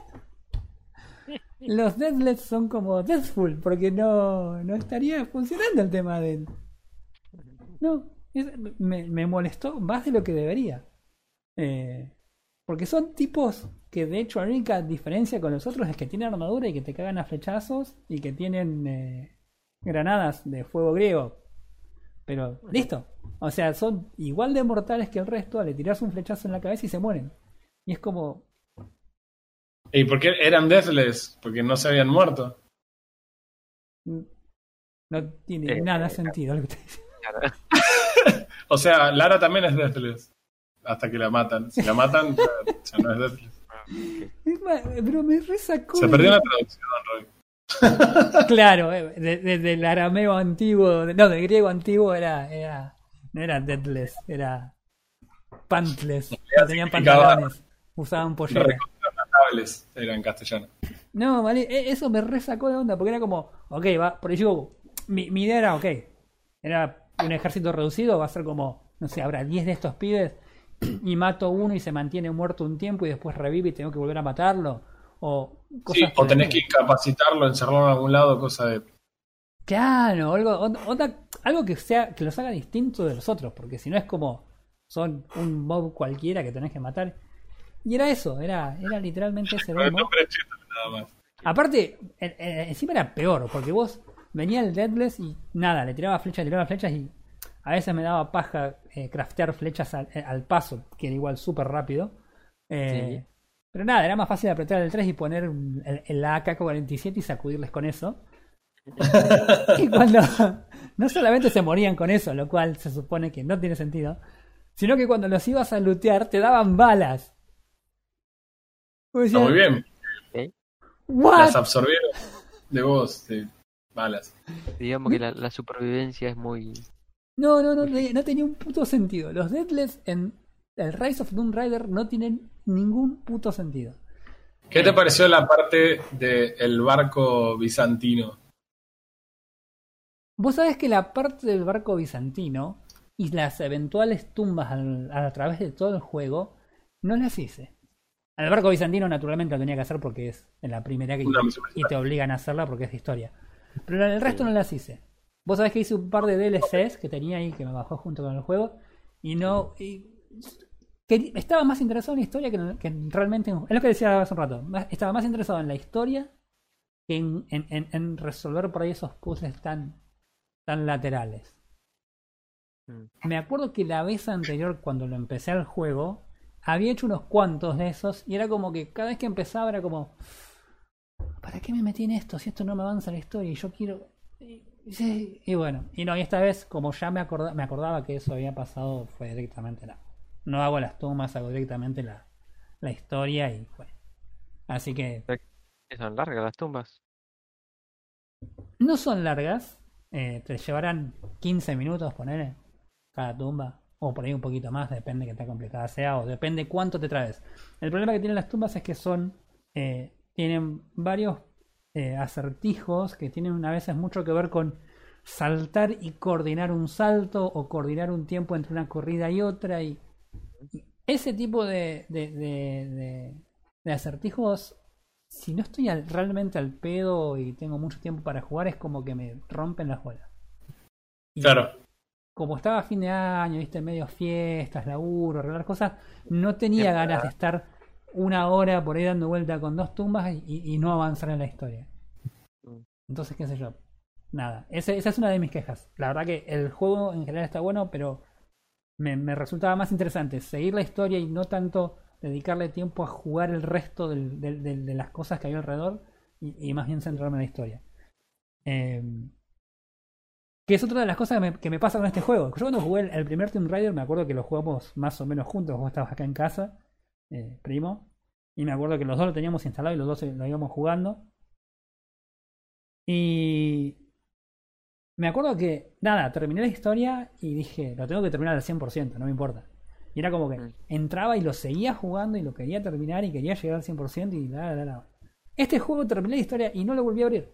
los Deathless son como Deathful, porque no, no estaría funcionando el tema del... No, me, me molestó más de lo que debería. Eh, porque son tipos que de hecho la única diferencia con los otros es que tienen armadura y que te cagan a flechazos y que tienen eh, granadas de fuego griego. Pero listo. O sea, son igual de mortales que el resto, le tiras un flechazo en la cabeza y se mueren. Y es como, ¿Y por qué eran Deathless? Porque no se habían muerto. no tiene Eh, nada eh, sentido lo que te dice. O sea, Lara también es Deathless. Hasta que la matan. Si la matan, ya, ya no es Deathless. Es más, Pero me resacó. Se perdió la traducción, Roy. Claro, eh, de- de- del arameo antiguo, no, del griego antiguo era, era no era deadless, era pantless, no tenían pantalones, usaban pollera. Era en castellano. No, vale, e- eso me resacó de onda, porque era como, ok, va, por eso mi, mi idea era, ok, era un ejército reducido, va a ser como, no sé, habrá 10 de estos pibes y mato uno y se mantiene muerto un tiempo y después revive y tengo que volver a matarlo, o Sí, cosas o por el tenés que incapacitarlo, encerrarlo en algún lado, cosa de. Claro, algo, onda- algo que sea que los haga distinto de los otros, porque si no es como son un mob cualquiera que tenés que matar. Y era eso, era, era literalmente ese Con el mob. nombre cheto, nada más. Aparte, en- en- encima era peor, porque vos venía el Deadless y nada, le tiraba flechas, le tiraba flechas y a veces me daba paja eh, craftear flechas al, eh, al paso, que era igual súper rápido. Eh, Pero nada, era más fácil apretar el 3 y poner el, el AK-47 y sacudirles con eso. y cuando no solamente se morían con eso, lo cual se supone que no tiene sentido, sino que cuando los ibas a lootear te daban balas. Vos Está muy bien. ¿What? Las absorbieron de vos, de balas. Digamos que la, la supervivencia es muy. No, no, no, no tenía un puto sentido. Los Deathless en el Rise of Doom Rider no tienen ningún puto sentido. ¿Qué te pareció la parte del barco bizantino? Vos sabés que la parte del barco bizantino y las eventuales tumbas al- a, través de todo el juego no las hice. Al barco bizantino naturalmente lo tenía que hacer porque es en la primera que Una y te obligan a hacerla porque es de historia. Pero el resto no las hice. Vos sabés que hice un par de DLCs que tenía ahí que me bajó junto con el juego y no y- que estaba más interesado en la historia que, en- que en realmente en- es lo que decía hace un rato. Estaba más interesado en la historia que en, en- en- en resolver por ahí esos puzzles tan tan laterales. Mm. Me acuerdo que la vez anterior, cuando lo empecé al juego, había hecho unos cuantos de esos y era como que cada vez que empezaba era como, ¿para qué me metí en esto si esto no me avanza la historia y yo quiero... Y, bueno, y no, y esta vez como ya me, acorda- me acordaba que eso había pasado, fue directamente la... No hago las tomas, hago directamente la, la historia y fue. Así que que Son largas las tumbas. no son largas, eh, te llevarán 15 minutos poner cada tumba, o por ahí un poquito más, depende que tan complicada sea, o depende cuánto te traes. El problema que tienen las tumbas es que son, eh, tienen varios eh, acertijos que tienen a veces mucho que ver con saltar y coordinar un salto, o coordinar un tiempo entre una corrida y otra, y ese tipo de, de, de, acertijos si no estoy al- realmente al pedo y tengo mucho tiempo para jugar, es como que me rompen las bolas. Claro. Como estaba a fin de año, viste, medio fiestas, laburo, arreglar cosas, no tenía ganas de estar una hora por ahí dando vuelta con dos tumbas y, y no avanzar en la historia. Entonces, qué sé yo. Nada, ese- esa es una de mis quejas. La verdad que el juego en general está bueno, pero me, me resultaba más interesante seguir la historia y no tanto dedicarle tiempo a jugar el resto del- del- del- de las cosas que hay alrededor y, y más bien centrarme en la historia. Eh, que es otra de las cosas que me, que me pasa con este juego. Yo cuando jugué el, el primer Tomb Raider me acuerdo que lo jugamos más o menos juntos. Vos estabas acá en casa, eh, primo, y me acuerdo que los dos lo teníamos instalado y los dos lo íbamos jugando. Y me acuerdo que, nada, terminé la historia y dije, lo tengo que terminar al 100%, no me importa. Y era como que Mm. entraba y lo seguía jugando y lo quería terminar y quería llegar al 100% y la, la, la. Este juego terminé la historia y no lo volví a abrir.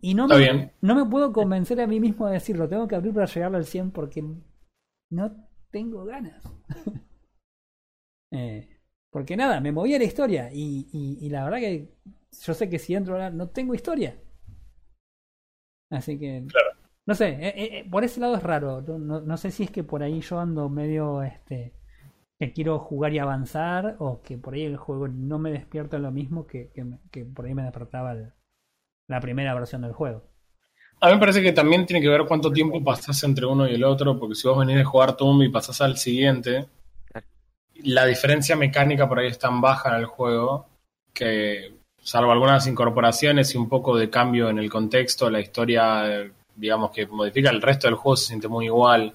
Y no Está me, bien. no me puedo convencer a mí mismo de decirlo. Tengo que abrir para llegarlo al 100 porque no tengo ganas. Eh, porque nada, me movía la historia. Y, y, y la verdad que yo sé que si entro ahora no tengo historia. Así que. Claro. No sé, eh, eh, por ese lado es raro. No, no, sé si es que por ahí yo ando medio. este que quiero jugar y avanzar o que por ahí el juego no me despierta lo mismo que, que, que por ahí me despertaba el- la primera versión del juego. A mí me parece que también tiene que ver cuánto tiempo pasás entre uno y el otro, porque si vos venís a jugar Tomb y pasás al siguiente, la diferencia mecánica por ahí es tan baja en el juego que, salvo algunas incorporaciones y un poco de cambio en el contexto, la historia, digamos que modifica el resto del juego, se siente muy igual.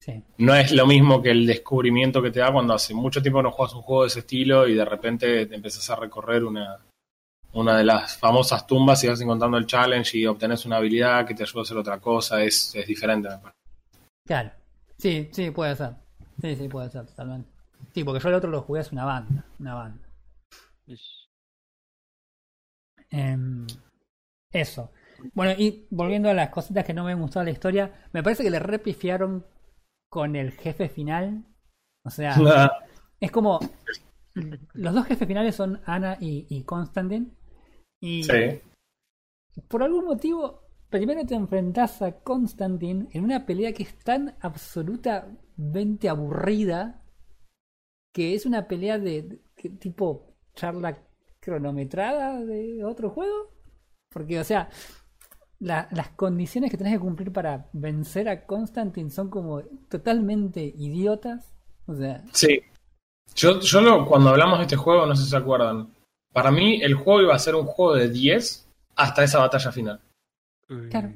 Sí, No es lo mismo que el descubrimiento que te da cuando hace mucho tiempo no juegas un juego de ese estilo y de repente te empezás a recorrer una, una de las famosas tumbas y vas encontrando el challenge y obtenés una habilidad que te ayuda a hacer otra cosa. Es, es diferente, me parece. claro. Sí, sí, puede ser. Sí, sí, puede ser, totalmente. Sí, porque yo el otro lo jugué hace una banda. Una banda. Em, eso. Bueno, y volviendo a las cositas que no me han gustado de la historia, me parece que le repifiaron con el jefe final. O sea, es como. Los dos jefes finales son Ana y, y Constantine. Y Sí. por algún motivo, primero te enfrentás a Constantine en una pelea que es tan absolutamente aburrida que es una pelea de, tipo charla cronometrada de otro juego. Porque, o sea, la- las condiciones que tenés que cumplir para vencer a Constantine son como totalmente idiotas. O sea, Sí. Yo, yo lo- cuando hablamos de este juego, no sé si se acuerdan, para mí el juego iba a ser un juego de 10 hasta esa batalla final. Claro.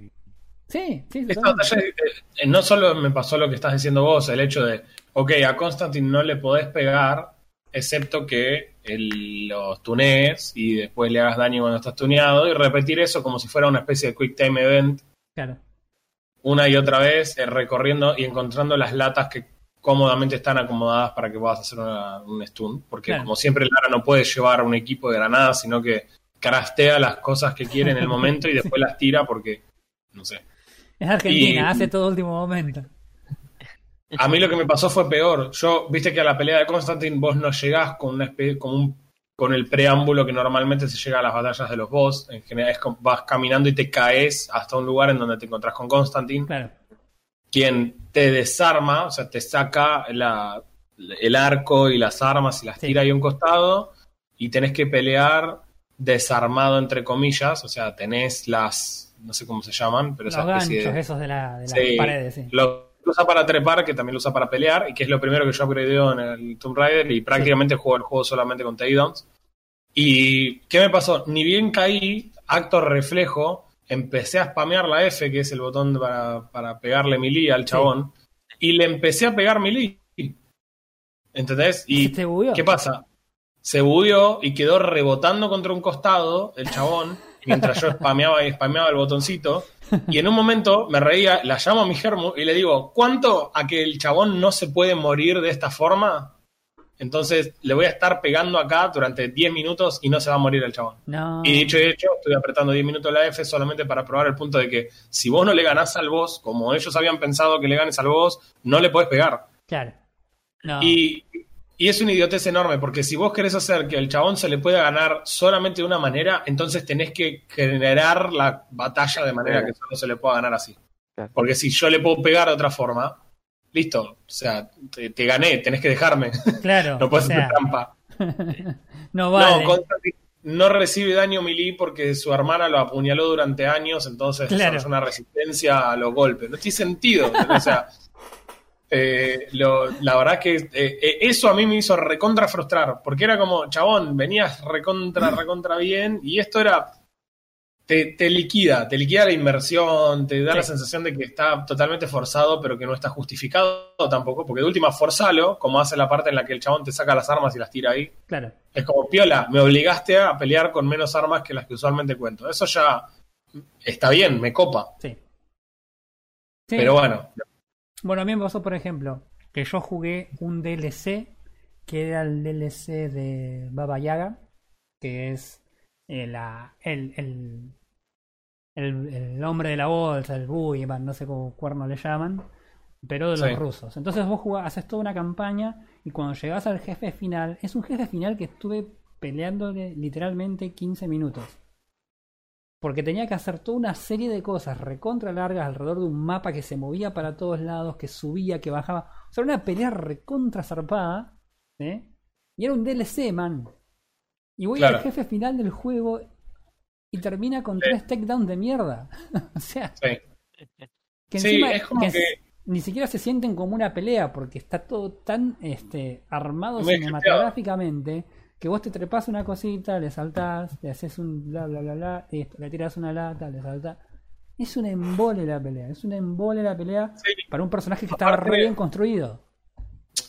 sí, sí, Esta batalla, eh, eh, no solo me pasó lo que estás diciendo vos, el hecho de, ok, a Constantine no le podés pegar, excepto que el- los tunees y después le hagas daño cuando estás tuneado, y repetir eso como si fuera una especie de quick time event Claro. una y otra vez, eh, recorriendo y encontrando las latas que cómodamente están acomodadas para que puedas hacer una- un stun, porque Claro. como siempre Lara no puede llevar un equipo de granadas, sino que craftea las cosas que quiere en el momento y después las tira porque, no sé. Es Argentina, Y- hace todo último momento. A mí lo que me pasó fue peor. Yo, viste que a la pelea de Constantine vos no llegás con una con un con el preámbulo que normalmente se llega a las batallas de los boss. En general es vas caminando y te caes hasta un lugar en donde te encontrás con Constantine, Claro. Quien te desarma, o sea, te saca la- el arco y las armas y las Sí. tira ahí a un costado y tenés que pelear desarmado entre comillas, o sea, tenés las, no sé cómo se llaman, pero Los esa ganchos especie de... esos de, la, de las Sí, paredes, sí. Lo usa para trepar, que también lo usa para pelear, y que es lo primero que yo upgradeo en el Tomb Raider, y prácticamente juego el juego solamente con takedowns. ¿Y qué me pasó? Ni bien caí, acto reflejo, empecé a spamear la F, que es el botón para, para pegarle melee al chabón, y le empecé a pegar melee. ¿Entendés? Y. ¿Qué pasa? Se bugueó y quedó rebotando contra un costado el chabón mientras yo spameaba y spameaba el botoncito. Y en un momento me reía, la llamo a mi germo y le digo, ¿cuánto a que el chabón no se puede morir de esta forma? Entonces le voy a estar pegando acá durante 10 minutos y no se va a morir el chabón. No. Y dicho y hecho, estoy apretando 10 minutos la F solamente para probar el punto de que si vos no le ganás al boss, como ellos habían pensado que le ganes al boss, no le podés pegar. Claro. No. Y, y es una idiotez enorme, porque si vos querés hacer que el chabón se le pueda ganar solamente de una manera, entonces tenés que generar la batalla de manera que solo se le pueda ganar así. Claro. Porque si yo le puedo pegar de otra forma, listo, o sea, te, te gané, tenés que dejarme, claro. no puedes o sea, hacer trampa. no vale. No, no recibe daño melee porque su hermana lo apuñaló durante años, entonces Claro. desarrolló una resistencia a los golpes. No tiene sentido. o sea, eh, lo- la verdad que eh, eh, eso a mí me hizo recontra frustrar, porque era como, chabón, venías recontra, recontra bien, y esto era. Te, te liquida, te liquida la inversión, te da Sí. la sensación de que está totalmente forzado, pero que no está justificado tampoco, porque de última, forzalo, como hace la parte en la que el chabón te saca las armas y las tira ahí. Claro. Es como, piola, me obligaste a pelear con menos armas que las que usualmente cuento. Eso ya está bien, me copa. Sí. Sí. Pero bueno, Bueno, a mí me pasó, por ejemplo, que yo jugué un DLC que era el DLC de Baba Yaga, que es eh, la, el, el, el, el hombre de la bolsa, el Buyman, no sé cómo cuerno le llaman, pero de los Sí. rusos. Entonces vos jugás, haces toda una campaña y cuando llegás al jefe final, es un jefe final que estuve peleándole literalmente 15 minutos. Porque tenía que hacer toda una serie de cosas recontra largas alrededor de un mapa que se movía para todos lados, que subía, que bajaba. O sea, una pelea recontra zarpada. ¿sí? Y era un DLC, man. Y voy Claro. al jefe final del juego y termina con tres takedowns de mierda. o sea, Sí. que Sí, encima es como que que- ni siquiera se sienten como una pelea porque está todo tan este armado Muy cinematográficamente que vos te trepas una cosita, le saltás, le haces un bla bla bla bla, esto, le tiras una lata, le saltás. Es un embole la pelea, es un embole la pelea Sí. para un personaje que estaba Aparte- re bien construido.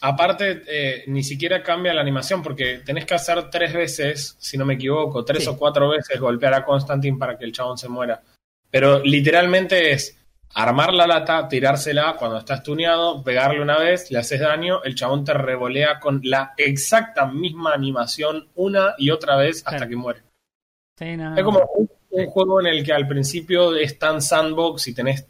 Aparte, eh, ni siquiera cambia la animación porque tenés que hacer tres veces, si no me equivoco, tres Sí. o cuatro veces golpear a Constantine para que el chabón se muera. Pero literalmente es armar la lata, tirársela cuando estás tuneado, pegarle una vez, le haces daño, el chabón te revolea con la exacta misma animación una y otra vez hasta que muere. Sí, no, Es como un, un juego en el que al principio es tan sandbox y tenés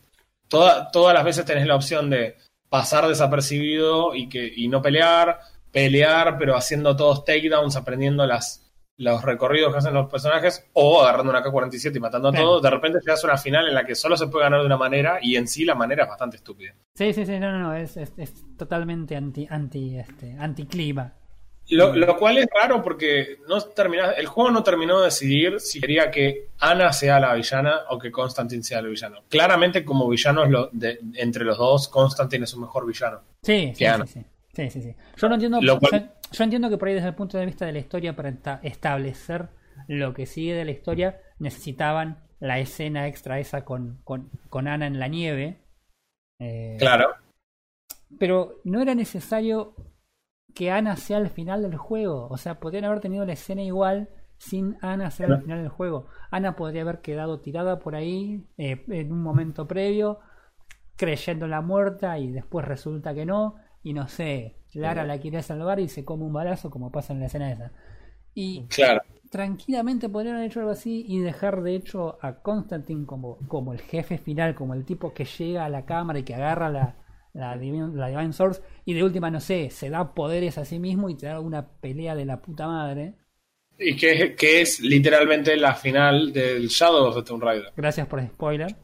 toda- todas las veces tenés la opción de pasar desapercibido y que y no pelear, pelear pero haciendo todos takedowns, aprendiendo las los recorridos que hacen los personajes o agarrando una K-47 y matando a Claro. todos, de repente llegas a una final en la que solo se puede ganar de una manera y en sí la manera es bastante estúpida. sí, sí, sí, no, no, no, es, es, es totalmente anti, anti, este, anticlima. Lo, lo cual es raro porque no termina, el juego no terminó de decidir si quería que Ana sea la villana o que Constantine sea el villano. Claramente, como villanos lo, de- entre los dos, Constantine es un mejor villano. Sí, sí, Claro. sí, sí. Sí, sí, sí. Yo no entiendo. Yo, yo entiendo que por ahí desde el punto de vista de la historia, para establecer lo que sigue de la historia, necesitaban la escena extra esa con, con, con Ana en la nieve. Eh, Claro. Pero no era necesario que Ana sea el final del juego. O sea, podrían haber tenido la escena igual sin Ana ser el Claro. final del juego. Ana podría haber quedado tirada por ahí eh, en un momento previo, creyendo la muerta y después resulta que no. Y no sé, Lara la quiere salvar y se come un balazo como pasa en la escena esa. Y Claro. tranquilamente podrían haber hecho algo así y dejar de hecho a Constantine como, como el jefe final, como el tipo que llega a la cámara y que agarra la, la, Divine, la Divine Source y de última, no sé, se da poderes a sí mismo y te da una pelea de la puta madre. Y que, es- que es literalmente la final del Shadow of the Tomb Raider. Gracias por el spoiler.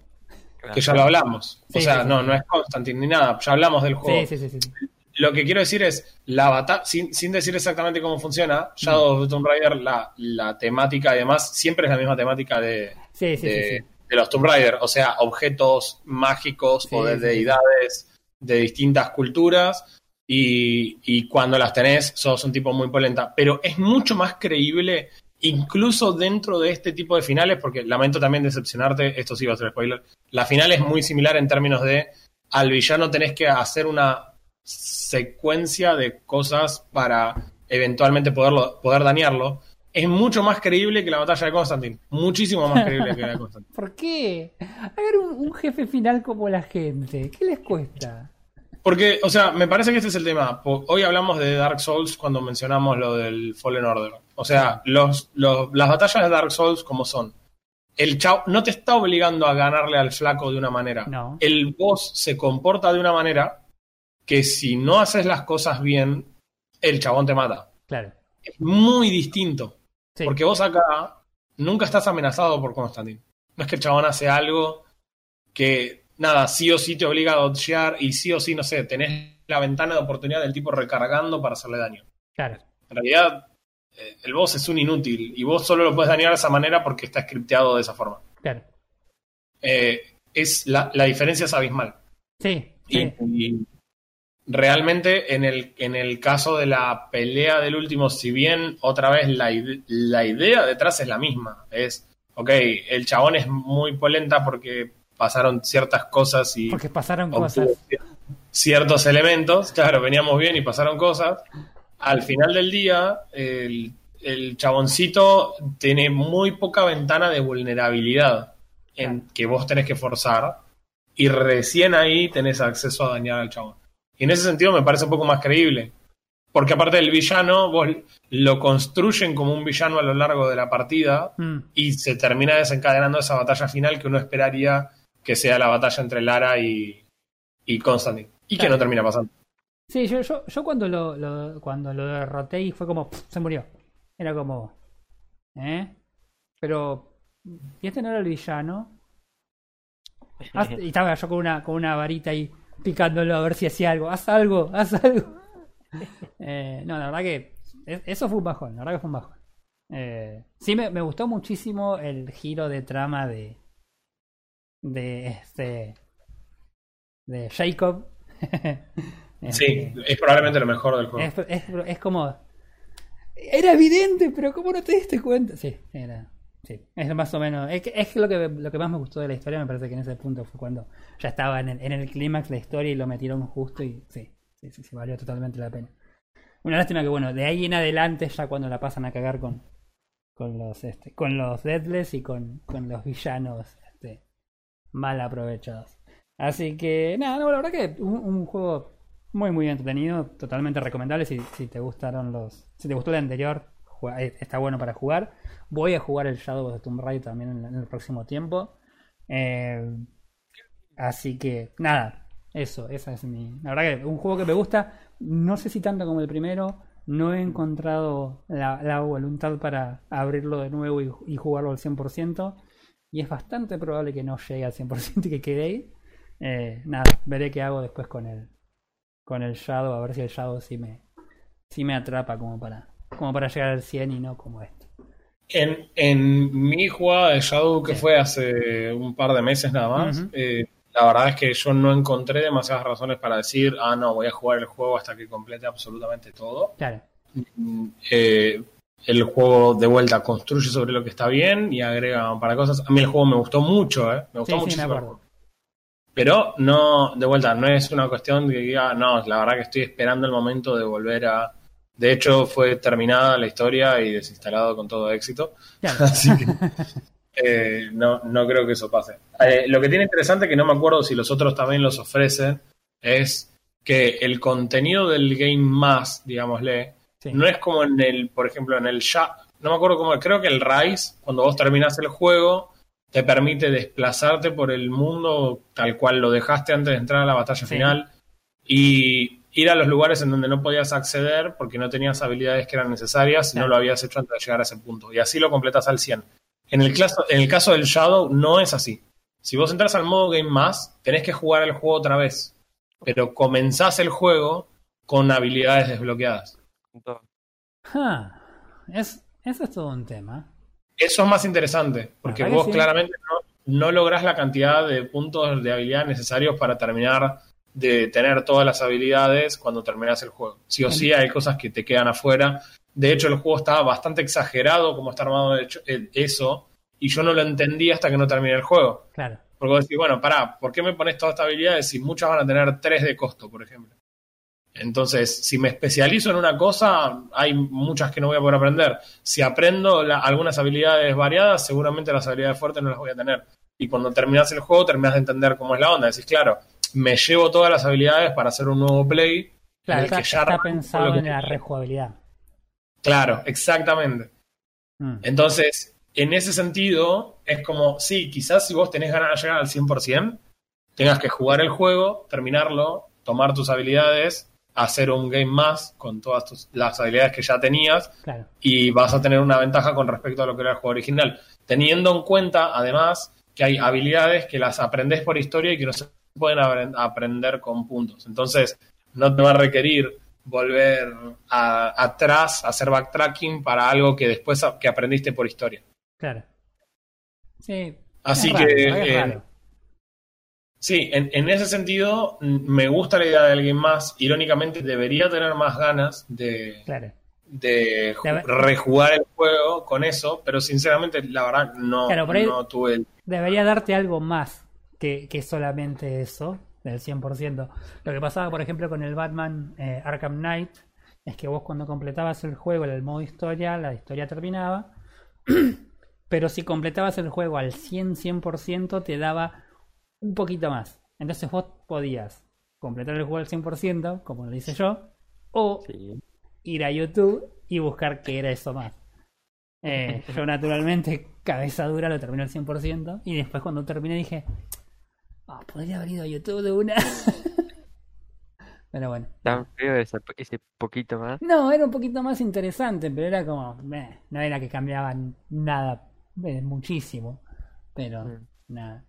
Que ya lo hablamos. Sí, o sea, sí, sí. no, no es Constantine ni nada. Ya hablamos del juego. Sí, sí, sí, sí. sí. Lo que quiero decir es, la batalla, sin, sin decir exactamente cómo funciona, Shadow of the Tomb Raider, la, la temática, además, siempre es la misma temática de, Sí, sí, de, sí, sí. de los Tomb Raider, o sea, objetos mágicos Sí, o de sí, sí. deidades de distintas culturas, y, y cuando las tenés, sos un tipo muy polenta. Pero es mucho más creíble, incluso dentro de este tipo de finales, porque lamento también decepcionarte, esto sí va a ser spoiler, la final es muy similar en términos de al villano tenés que hacer una secuencia de cosas para eventualmente poderlo, poder dañarlo. Es mucho más creíble que la batalla de Constantine. Muchísimo más creíble que la de Constantine. ¿Por qué? Hagan un, un jefe final como la gente. ¿Qué les cuesta? Porque, o sea, me parece que este es el tema. Hoy hablamos de Dark Souls cuando mencionamos lo del Fallen Order. O sea, los, los- las batallas de Dark Souls como son. El chavo no te está obligando a ganarle al flaco de una manera. No. El boss se comporta de una manera que si no haces las cosas bien, el chabón te mata. Claro. Es muy distinto. Sí. Porque vos acá nunca estás amenazado por Constantine. No es que el chabón hace algo que, nada, sí o sí te obliga a dodgear y sí o sí, no sé, tenés la ventana de oportunidad del tipo recargando para hacerle daño. Claro. En realidad, eh, el boss es un inútil y vos solo lo puedes dañar de esa manera porque está scripteado de esa forma. Claro. Eh, es la, la diferencia es abismal. Sí. Y, sí. y realmente en el, en el caso de la pelea del último, si bien otra vez la, la idea detrás es la misma, es, ok, el chabón es muy polenta porque pasaron ciertas cosas y Porque pasaron cosas. cier- ciertos elementos, claro, veníamos bien y pasaron cosas. Al final del día, el, el chaboncito tiene muy poca ventana de vulnerabilidad en que vos tenés que forzar y recién ahí tenés acceso a dañar al chabón. Y en ese sentido me parece un poco más creíble. Porque aparte del villano, vos lo construyen como un villano a lo largo de la partida Mm. y se termina desencadenando esa batalla final que uno esperaría que sea la batalla entre Lara y, y Constantine. Y que no termina pasando. Sí, yo, yo, yo cuando lo, lo- cuando lo derroté y fue como, pff, se murió. Era como, ¿eh? Pero, ¿y este no era el villano? Haz- y estaba yo con una, con una varita ahí picándolo a ver si hacía algo. Haz algo, haz algo. Eh, no, la verdad que es- eso fue un bajón, la verdad que fue un bajón. Eh, sí, me, me gustó muchísimo el giro de trama de de este de Jacob. Sí, Este, es probablemente lo mejor del juego. es, es, es como. Era evidente, pero ¿cómo no te diste cuenta? Sí, era. Sí, es más o menos. Es, es lo, que, lo que más me gustó de la historia. Me parece que en ese punto fue cuando ya estaba en el, en el clímax la historia y lo metieron justo y sí, sí, sí, sí, valió totalmente la pena. Una lástima que, bueno, de ahí en adelante, ya cuando la pasan a cagar con, con los este, con los Deadless y con, con los villanos mal aprovechados. Así que, nada, no, la verdad que un, juego muy, muy entretenido, totalmente recomendable si, si te gustaron los. Si te gustó el anterior, eh, está bueno para jugar. Voy a jugar el Shadow of the Tomb Raider también en, en el próximo tiempo. Eh, así que, nada, eso, esa es mi. La verdad que un juego que me gusta, no sé si tanto como el primero. No he encontrado la, la voluntad para abrirlo de nuevo y, y jugarlo al 100%. Y es bastante probable que no llegue al 100% y que quede ahí. Eh, nada, veré qué hago después con el, con el Shadow, a ver si el Shadow sí me, sí me atrapa como para, como para llegar al 100 y no como este. En, en mi jugada de Shadow, que Sí. fue hace un par de meses nada más, eh, la verdad es que yo no encontré demasiadas razones para decir, ah, no, voy a jugar el juego hasta que complete absolutamente todo. Claro, Mm, eh, el juego de vuelta construye sobre lo que está bien y agrega un par de cosas. A mí el juego me gustó mucho, ¿eh? Me gustó Sí, sí, muchísimo me el acuerdo. juego. Pero no, de vuelta, no es una cuestión de que diga, no, la verdad que estoy esperando el momento de volver a. De hecho, fue terminada la historia y desinstalado con todo éxito. claro. Así que eh, no, no creo que eso pase. Eh, lo que tiene interesante, que no me acuerdo si los otros también los ofrecen, es que el contenido del Game Más, digámosle, Sí. no es como en el, por ejemplo, en el ya, no me acuerdo cómo, creo que el Rise, cuando vos terminás el juego, te permite desplazarte por el mundo tal cual lo dejaste antes de entrar a la batalla Sí. final y ir a los lugares en donde no podías acceder porque no tenías habilidades que eran necesarias y no lo habías hecho antes de llegar a ese punto. Y así lo completas al 100. En el, caso, en el caso del Shadow no es así. Si vos entras al modo Game Más, tenés que jugar el juego otra vez. Pero comenzás el juego con habilidades desbloqueadas. Ah, es, eso es todo un tema. Eso es más interesante, porque vos sí. claramente no, no lográs la cantidad de puntos de habilidad necesarios para terminar de tener todas las habilidades cuando terminás el juego. Sí o sí hay cosas que te quedan afuera. De hecho, el juego está bastante exagerado como está armado de hecho, eso, y yo no lo entendí hasta que no terminé el juego. Claro, Porque vos decís, bueno, pará, ¿por qué me pones todas estas habilidades si muchas van a tener 3 de costo, por ejemplo? Entonces, si me especializo en una cosa, hay muchas que no voy a poder aprender. Si aprendo la- algunas habilidades variadas, seguramente las habilidades fuertes no las voy a tener. Y cuando terminas el juego, terminas de entender cómo es la onda. Decís, claro, me llevo todas las habilidades para hacer un nuevo play. claro en el está, que ya está pensado que en la rejugabilidad. Claro, exactamente. Mm, Entonces, en ese sentido, es como, sí, quizás si vos tenés ganas de llegar al 100%, tengas que jugar el juego, terminarlo, tomar tus habilidades, hacer un game más con todas tus- las habilidades que ya tenías claro, y vas a tener una ventaja con respecto a lo que era el juego original. Teniendo en cuenta, además, que hay habilidades que las aprendes por historia y que no se pueden apren- aprender con puntos. Entonces, no te va a requerir volver a- atrás, hacer backtracking para algo que después a- que aprendiste por historia. claro. Sí. Así es que, es eh. Sí, en, en ese sentido, me gusta la idea de alguien más. Irónicamente, debería tener más ganas de, Claro. rejugar el juego con eso, pero sinceramente, la verdad, no, Claro, no tuve el. Debería darte algo más que, que solamente eso, del 100%. Lo que pasaba, por ejemplo, con el Batman eh, Arkham Knight, es que vos cuando completabas el juego en el modo historia, la historia terminaba. Pero si completabas el juego al 100, 100%, te daba un poquito más. Entonces vos podías completar el juego al 100%, como lo hice yo, o Sí. ir a YouTube y buscar qué era eso más. Eh, yo naturalmente, cabeza dura, lo terminé al 100% y después cuando terminé dije, ah, podría haber ido a YouTube de una. pero bueno. Tan feo ese, ese poquito más. No, era un poquito más interesante, pero era como, meh, no era que cambiaban nada, eh, muchísimo, pero Mm. nada.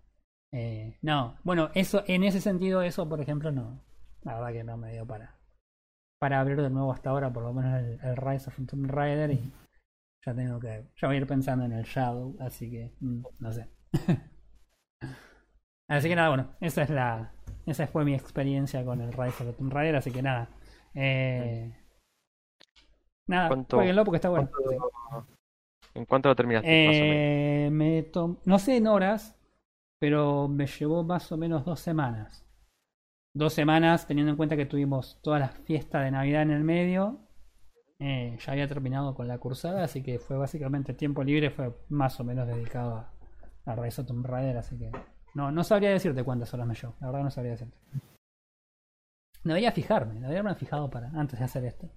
Eh, no, bueno, eso, en ese sentido, eso, por ejemplo, no. La verdad que no me dio para, para abrir de nuevo hasta ahora, por lo menos el, el Rise of Tomb Raider y ya tengo que, ya voy a ir pensando en el Shadow, así que, mm, no sé. así que nada, bueno, esa es la, esa fue mi experiencia con el Rise of Tomb Raider, así que nada. Eh, nada, ¿Cuánto- jueguenlo porque está bueno. ¿Cuánto- ¿En cuánto lo terminaste? más o menos? Eh, me no sé en horas, pero me llevó más o menos dos semanas. Dos semanas, teniendo en cuenta que tuvimos toda la fiesta de Navidad en el medio. Eh, ya había terminado con la cursada, así que fue básicamente tiempo libre, fue más o menos dedicado a, a Tomb Raider, así que no, no sabría decirte cuántas horas me llevó, la verdad no sabría decirte. Debería fijarme, debería haberme fijado para antes de hacer esto.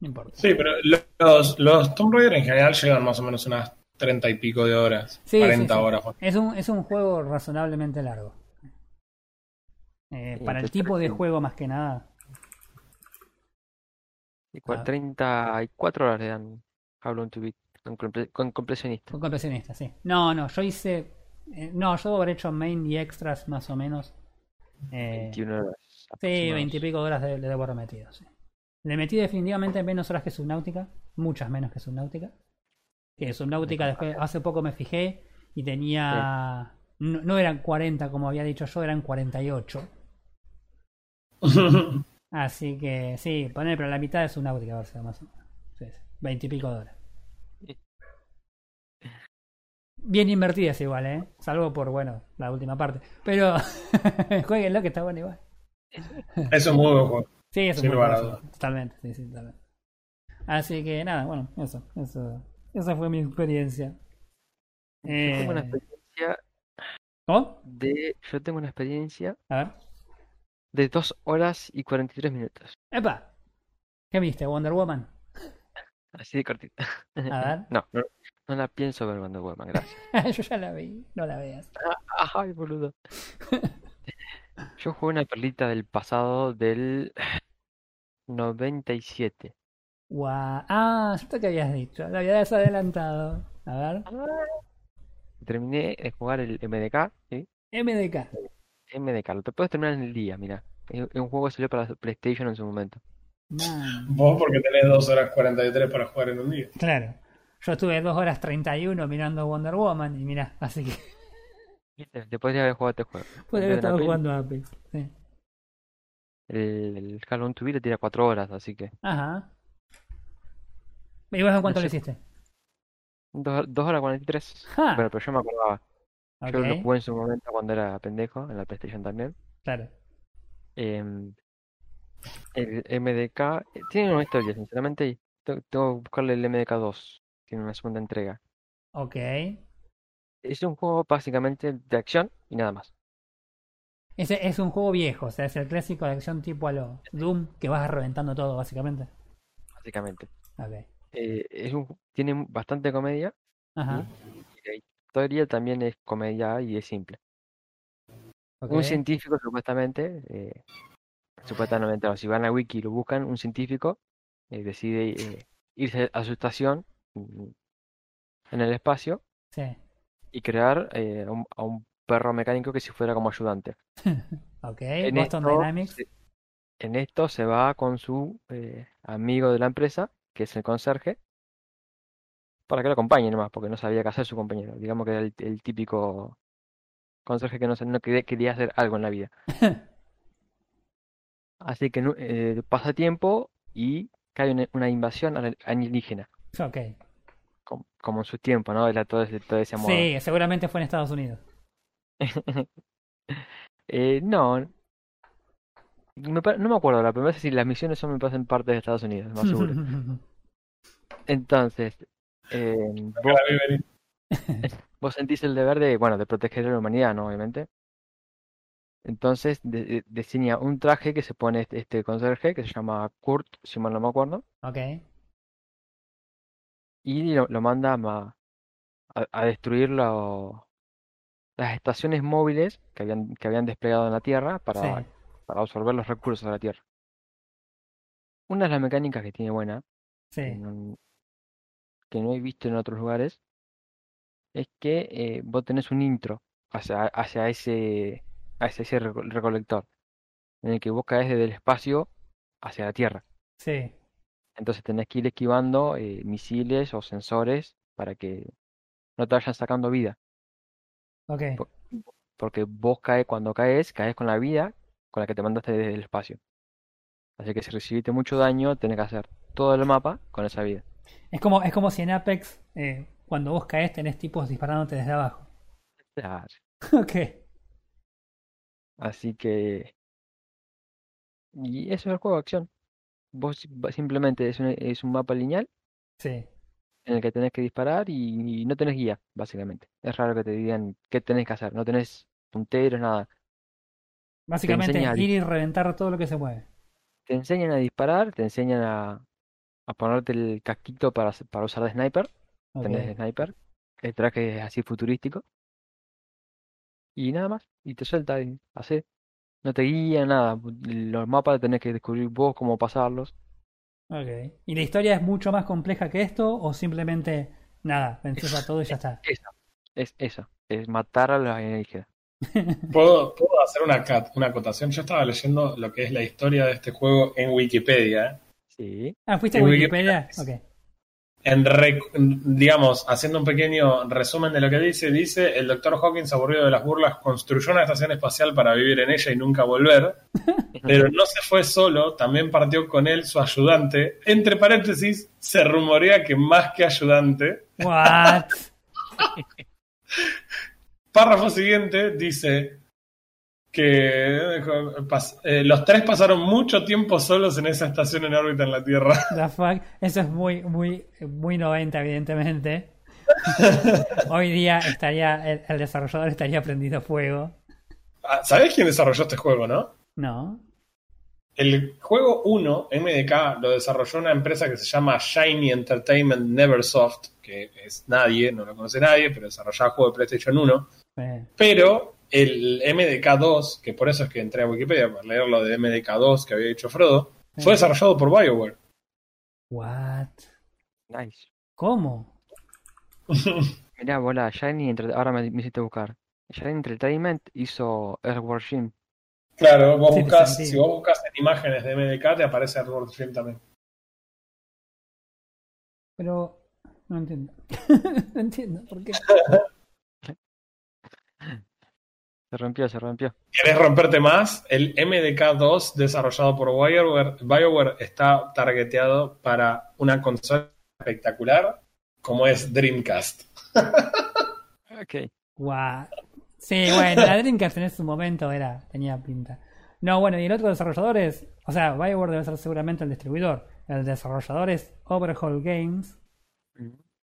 No importa. Sí, pero los, los Tomb Raider en general llevan más o menos unas 30 y pico de horas. Sí, 40 sí, sí. horas. Es un, es un juego razonablemente largo. Eh, Sí, para el tipo de juego más que nada. Y Ah. 34 horas le dan How Long to Beat con, comple- con completionista. Con completionista, sí. No, no, yo hice. eh, no, yo habré hecho main y extras más o menos. Eh, 21 horas. sí, aproximadas. 20 y pico de horas le, le debo haber metido, sí. Le metí definitivamente menos horas que Subnautica. Muchas menos que Subnautica. Que Subnautica después, hace poco me fijé y tenía. No, no eran 40 como había dicho yo, eran 48. Así que sí, poner, pero la mitad es una náutica, a ver si más o menos. Sí, sí, 20 y pico de horas. Bien invertidas igual, ¿eh? Salvo por, bueno, la última parte. Pero jueguenlo que está bueno igual. Eso es muy buen juego. Sí, es un Sin buen lugar a juego, Totalmente, sí, sí, totalmente. Así que nada, bueno, eso, eso. Esa fue mi experiencia. Yo tengo una Eh, experiencia ¿Cómo? de. Yo tengo una experiencia A ver. de 2 horas y 43 minutos. ¡Epa! ¿Qué viste? ¿Wonder Woman? Así de cortita. A ver. No, no, no la pienso ver Wonder Woman, gracias. Yo ya la vi, no la veas. Ay, boludo. Yo jugué una perlita del pasado del 97. Guau. Ah, esto que habías dicho, lo habías adelantado. A ver. Terminé de jugar el MDK, ¿sí? MDK. MDK, lo te puedes terminar en el día, mira. Es un juego que salió para PlayStation en su momento. Man. Vos porque tenés 2 horas 43 para jugar en un día. Claro. Yo estuve 2 horas 31 mirando Wonder Woman y mira, así que. Te podría haber jugado este juego. haber vez de estado una peli, jugando Apex. Sí. El, el Call of Duty le tira 4 horas, así que. Ajá. ¿Y vos en cuánto No le sé. hiciste? 2 horas 43. Ja. Bueno, pero yo me acordaba. Yo lo jugué en su momento cuando era pendejo, en la PlayStation también. claro. Em, el MDK eh, tiene una historia, sinceramente, tengo que buscarle el MDK 2. Tiene una segunda entrega. Ok. Es un juego básicamente de acción y nada más. Ese es un juego viejo, o sea, es el clásico de acción tipo a lo Doom, que vas reventando todo, básicamente. Básicamente. Ok. Eh, es un, tiene bastante comedia Ajá. y la historia también es comedia y es simple. Un científico, supuestamente, eh, supuestamente, o si van a Wiki y lo buscan, un científico eh, decide eh, irse a su estación mm, en el espacio Sí. y crear a, un, a un perro mecánico que si fuera como ayudante. Ok. En Boston esto, Dynamics. en esto se va con su eh, amigo de la empresa, que es el conserje, para que lo acompañe nomás, porque no sabía qué hacer su compañero. Digamos que era el, el típico conserje que no, no quería, quería hacer algo en la vida. Así que eh, pasa tiempo y cae una, una invasión alienígena, Ok. com- como en su tiempo, ¿no? Era todo ese, todo ese modo. Sí, seguramente fue en Estados Unidos. Eh, no, me no me acuerdo, la primera vez si las misiones son me pasan parte de Estados Unidos, más seguro. Entonces, eh, vos, vos sentís el deber de, bueno, de proteger a la humanidad, ¿no? Obviamente. Entonces de- de- diseña un traje que se pone este, este conserje, que se llama Kurt, si mal no me acuerdo, Ok. y lo, lo manda a, a- a destruir lo- las estaciones móviles que habían, que habían desplegado en la Tierra para, Sí. Para absorber los recursos de la Tierra. Una de las mecánicas que tiene buena, que Sí. no, que no he visto en otros lugares, es que eh, vos tenés un intro hacia, hacia ese, hacia ese reco- recolector, en el que vos caes desde el espacio hacia la Tierra. Sí. Entonces tenés que ir esquivando eh, misiles o sensores para que no te vayan sacando vida. Ok. Po- Porque vos caes, cuando caes, caes con la vida con la que te mandaste desde el espacio. Así que si recibiste mucho daño, tenés que hacer todo el mapa con esa vida. Es como, es como si en Apex, eh, cuando vos caes, tenés tipos disparándote desde abajo. Claro. Ok. Así que... Y eso es el juego de acción. Vos simplemente es un, es un mapa lineal Sí. en el que tenés que disparar y, y no tenés guía, básicamente. Es raro que te digan qué tenés que hacer. No tenés punteros, nada. Básicamente a ir y reventar todo lo que se mueve. Te enseñan a disparar, te enseñan a, a ponerte el casquito para, usar de sniper. Tenés de sniper. El traje es así futurístico. Y nada más. Y te suelta y hace. No te guía nada. Los mapas tenés que descubrir vos cómo pasarlos. Ok. ¿Y la historia es mucho más compleja que esto o simplemente nada, vences a todo y ya está? Esa. Es esa. Es matar a los alienígenas. ¿Puedo, puedo hacer una, cat- una acotación? Yo estaba leyendo lo que es la historia de este juego en Wikipedia. ¿eh? Sí. Ah, ¿fuiste a En Wikipedia? Wikipedia. Ok. En digamos, haciendo un pequeño resumen de lo que dice, dice, el doctor Hawkins, aburrido de las burlas, construyó una estación espacial para vivir en ella y nunca volver, pero no se fue solo, también partió con él su ayudante. Entre paréntesis, se rumorea que más que ayudante. What? Párrafo siguiente dice que eh, los tres pasaron mucho tiempo solos en esa estación en órbita en la Tierra. The fuck. Eso es muy, muy, muy 90, evidentemente. Hoy día estaría, el, el desarrollador estaría prendido fuego. Ah, ¿Sabés quién desarrolló este juego, no? No. El juego 1, MDK, lo desarrolló una empresa que se llama Shiny Entertainment Neversoft, que es nadie, no lo conoce nadie, pero desarrollaba juegos de PlayStation 1. Pero el MDK2, que por eso es que entré a Wikipedia para leer lo de MDK2 que había dicho Frodo, fue desarrollado por BioWare. What? Nice. ¿Cómo? Mirá, bola, Shiny Entre- ahora me, me hiciste buscar. Shiny Entertainment hizo Earthworm Jim. Claro, vos Sí, buscas, si vos buscas en imágenes de MDK, te aparece Edward Film también. Pero no entiendo. no entiendo por qué. Se rompió, se rompió. ¿Querés romperte más? El MDK2 desarrollado por BioWare, BioWare está targeteado para una consola espectacular como es Dreamcast. Ok. What? Sí, bueno, la Dreamcast en su momento era, tenía pinta. No, bueno, y el otro desarrollador es, o sea, Bioware debe ser seguramente el distribuidor. El desarrollador es Overhaul Games,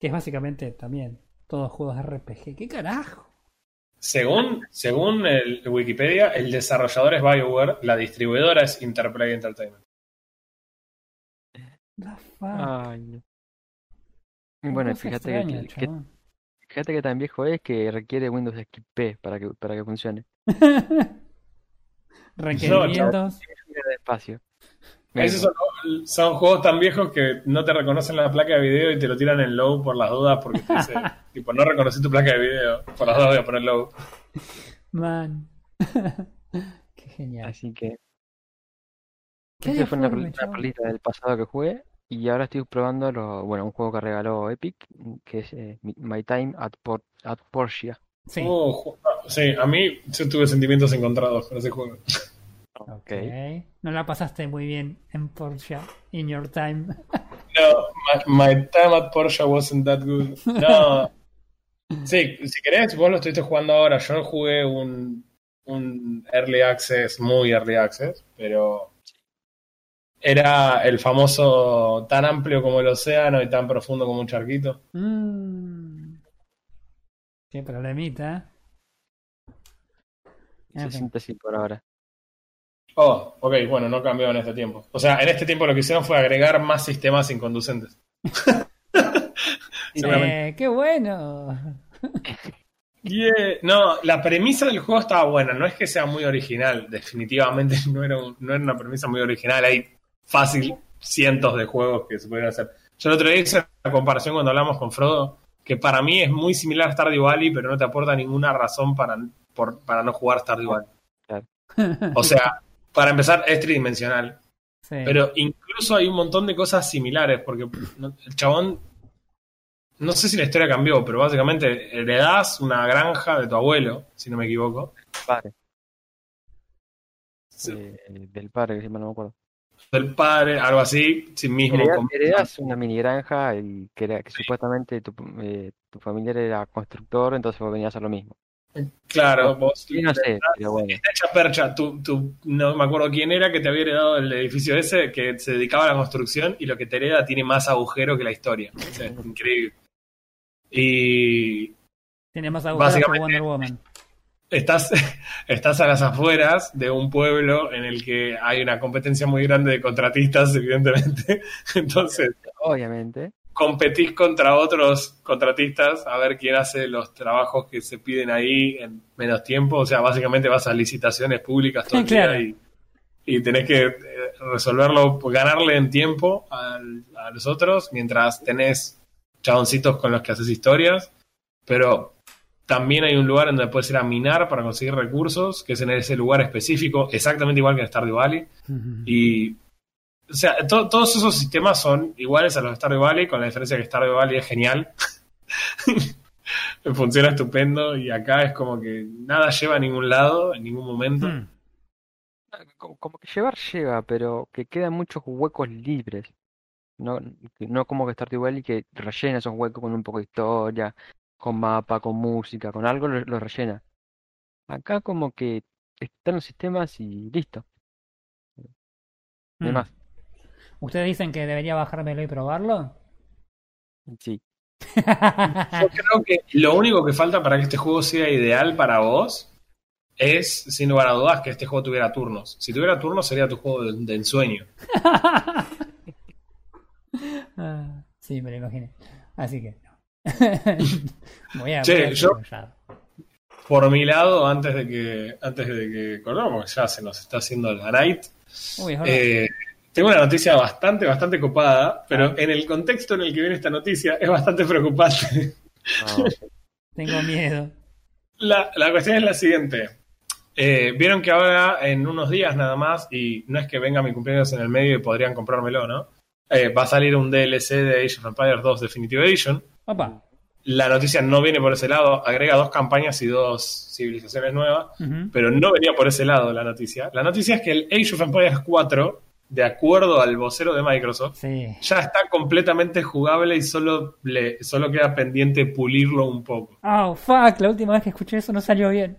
que es básicamente también todos juegos de RPG. ¿Qué carajo? Según, según el Wikipedia, el desarrollador es BioWare, la distribuidora es Interplay Entertainment. Fuck? Ay, no. Bueno, fíjate que, extraña, que- chabón. fíjate que tan viejo es que requiere Windows XP para que, para que funcione. Requerimientos. De espacio. Esos son, son juegos tan viejos que no te reconocen la placa de video y te lo tiran en low por las dudas porque te dice, tipo, no reconocí tu placa de video, por las dudas voy a poner low. Man. Qué genial. Así que Qué esa fue una, una perlita del pasado que jugué. Y ahora estoy probando lo, bueno, un juego que regaló Epic, que es eh, My Time at, Por- at Porsche. Sí. Oh, ju- sí, a mí yo tuve sentimientos encontrados con ese juego. Ok. No la pasaste muy bien en Porsche in your time. No, my, my time at Porsche wasn't that good. No. Sí, si querés, vos lo estuviste jugando ahora. Yo jugué un, un early access, muy early access, pero era el famoso tan amplio como el océano y tan profundo como un charquito. Mm. Qué problemita. Hice Ok. síntesis por ahora. Oh, ok, bueno, no cambió en este tiempo. O sea, en este tiempo lo que hicieron fue agregar más sistemas inconducentes. Eh, ¡Qué bueno! Yeah. No, la premisa del juego estaba buena, no es que sea muy original, definitivamente no era, un- no era una premisa muy original, hay fácil cientos de juegos que se pueden hacer. Yo el otro día hice la comparación cuando hablamos con Frodo, que para mí es muy similar a Stardew Valley, pero no te aporta ninguna razón para, por- para no jugar Stardew Valley. O sea, para empezar, es tridimensional, Sí. pero incluso hay un montón de cosas similares, porque el chabón, no sé si la historia cambió, pero básicamente heredás una granja de tu abuelo, si no me equivoco. Padre. Sí. eh, del padre, que si mal no me acuerdo. Del padre, algo así, sí mismo. Heredás, con- heredás una mini granja y que, era- que supuestamente tu, eh, tu familiar era constructor, entonces vos venías a hacer lo mismo. Claro, vos. No sé, pero bueno. Hecha percha, tú, tú- no me acuerdo quién era que te había heredado el edificio ese, que se dedicaba a la construcción y lo que te hereda tiene más agujero que la historia. O sea, es increíble. Y Tiene más agujeros que Básicamente- Wonder Woman. estás, estás a las afueras de un pueblo en el que hay una competencia muy grande de contratistas, evidentemente. Entonces, Obviamente. Competís contra otros contratistas a ver quién hace los trabajos que se piden ahí en menos tiempo. O sea, básicamente vas a licitaciones públicas todo el Claro. día y, y tenés que eh, resolverlo, ganarle en tiempo al- a los otros mientras tenés chaboncitos con los que haces historias. Pero también hay un lugar en donde puedes ir a minar para conseguir recursos, que es en ese lugar específico, exactamente igual que en Stardew Valley. Y, o sea, to- todos esos sistemas son iguales a los de Stardew Valley, con la diferencia que Stardew Valley es genial. Funciona estupendo y acá es como que nada lleva a ningún lado en ningún momento. Hmm. Como, que llevar lleva, pero que quedan muchos huecos libres. No, no como que Stardew Valley que rellena esos huecos con un poco de historia, con mapa, con música, con algo lo, lo rellena. Acá como que están los sistemas y listo. No hay Hmm. más. ¿Ustedes dicen que debería bajármelo y probarlo? Sí. Yo creo que lo único que falta para que este juego sea ideal para vos es, sin lugar a dudas, que este juego tuviera turnos. Si tuviera turnos sería tu juego de, de ensueño. Ah, sí, me lo imaginé. Así que no. voy a, Che, voy a yo-. Por mi lado, antes de que antes de que cortemos, porque ya se nos está haciendo la night, Uy. Eh, tengo una noticia bastante, bastante copada, pero en el contexto en el que viene esta noticia es bastante preocupante. No, Tengo miedo. La, la cuestión es la siguiente. Eh, Vieron que ahora, en unos días nada más, y no es que venga mi cumpleaños en el medio y podrían comprármelo, ¿no? Eh, va a salir un DLC de Age of Empires 2 Definitive Edition. Opa. La noticia no viene por ese lado, agrega dos campañas y dos civilizaciones nuevas. Pero no venía por ese lado la noticia. La noticia es que el Age of Empires 4, de acuerdo al vocero de Microsoft, Sí. ya está completamente jugable y solo, le, solo queda pendiente pulirlo un poco. Oh, fuck. La última vez que escuché eso no salió bien.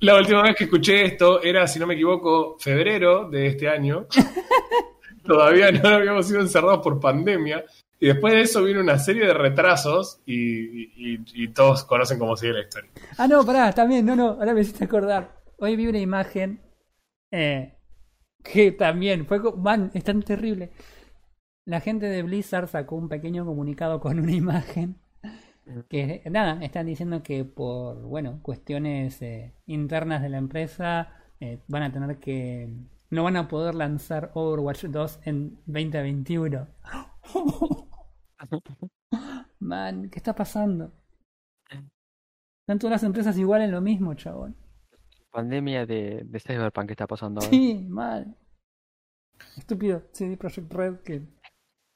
La última vez que escuché esto era, si no me equivoco, febrero de este año. Todavía no habíamos sido encerrados por pandemia. Y después de eso vino una serie de retrasos y, y- y todos conocen cómo sigue la historia. Ah, no, pará, también, no, no, ahora me hiciste acordar. Hoy vi una imagen eh, que también fue, man, es tan terrible. La gente de Blizzard sacó un pequeño comunicado con una imagen que, nada, están diciendo que por, bueno, cuestiones eh, internas de la empresa eh, van a tener que, no van a poder lanzar Overwatch 2 en 2021. Man, ¿qué está pasando? Están todas las empresas igual en lo mismo, chabón. Pandemia de, de Cyberpunk que está pasando ahora. Sí, mal. Estúpido CD Projekt Red que.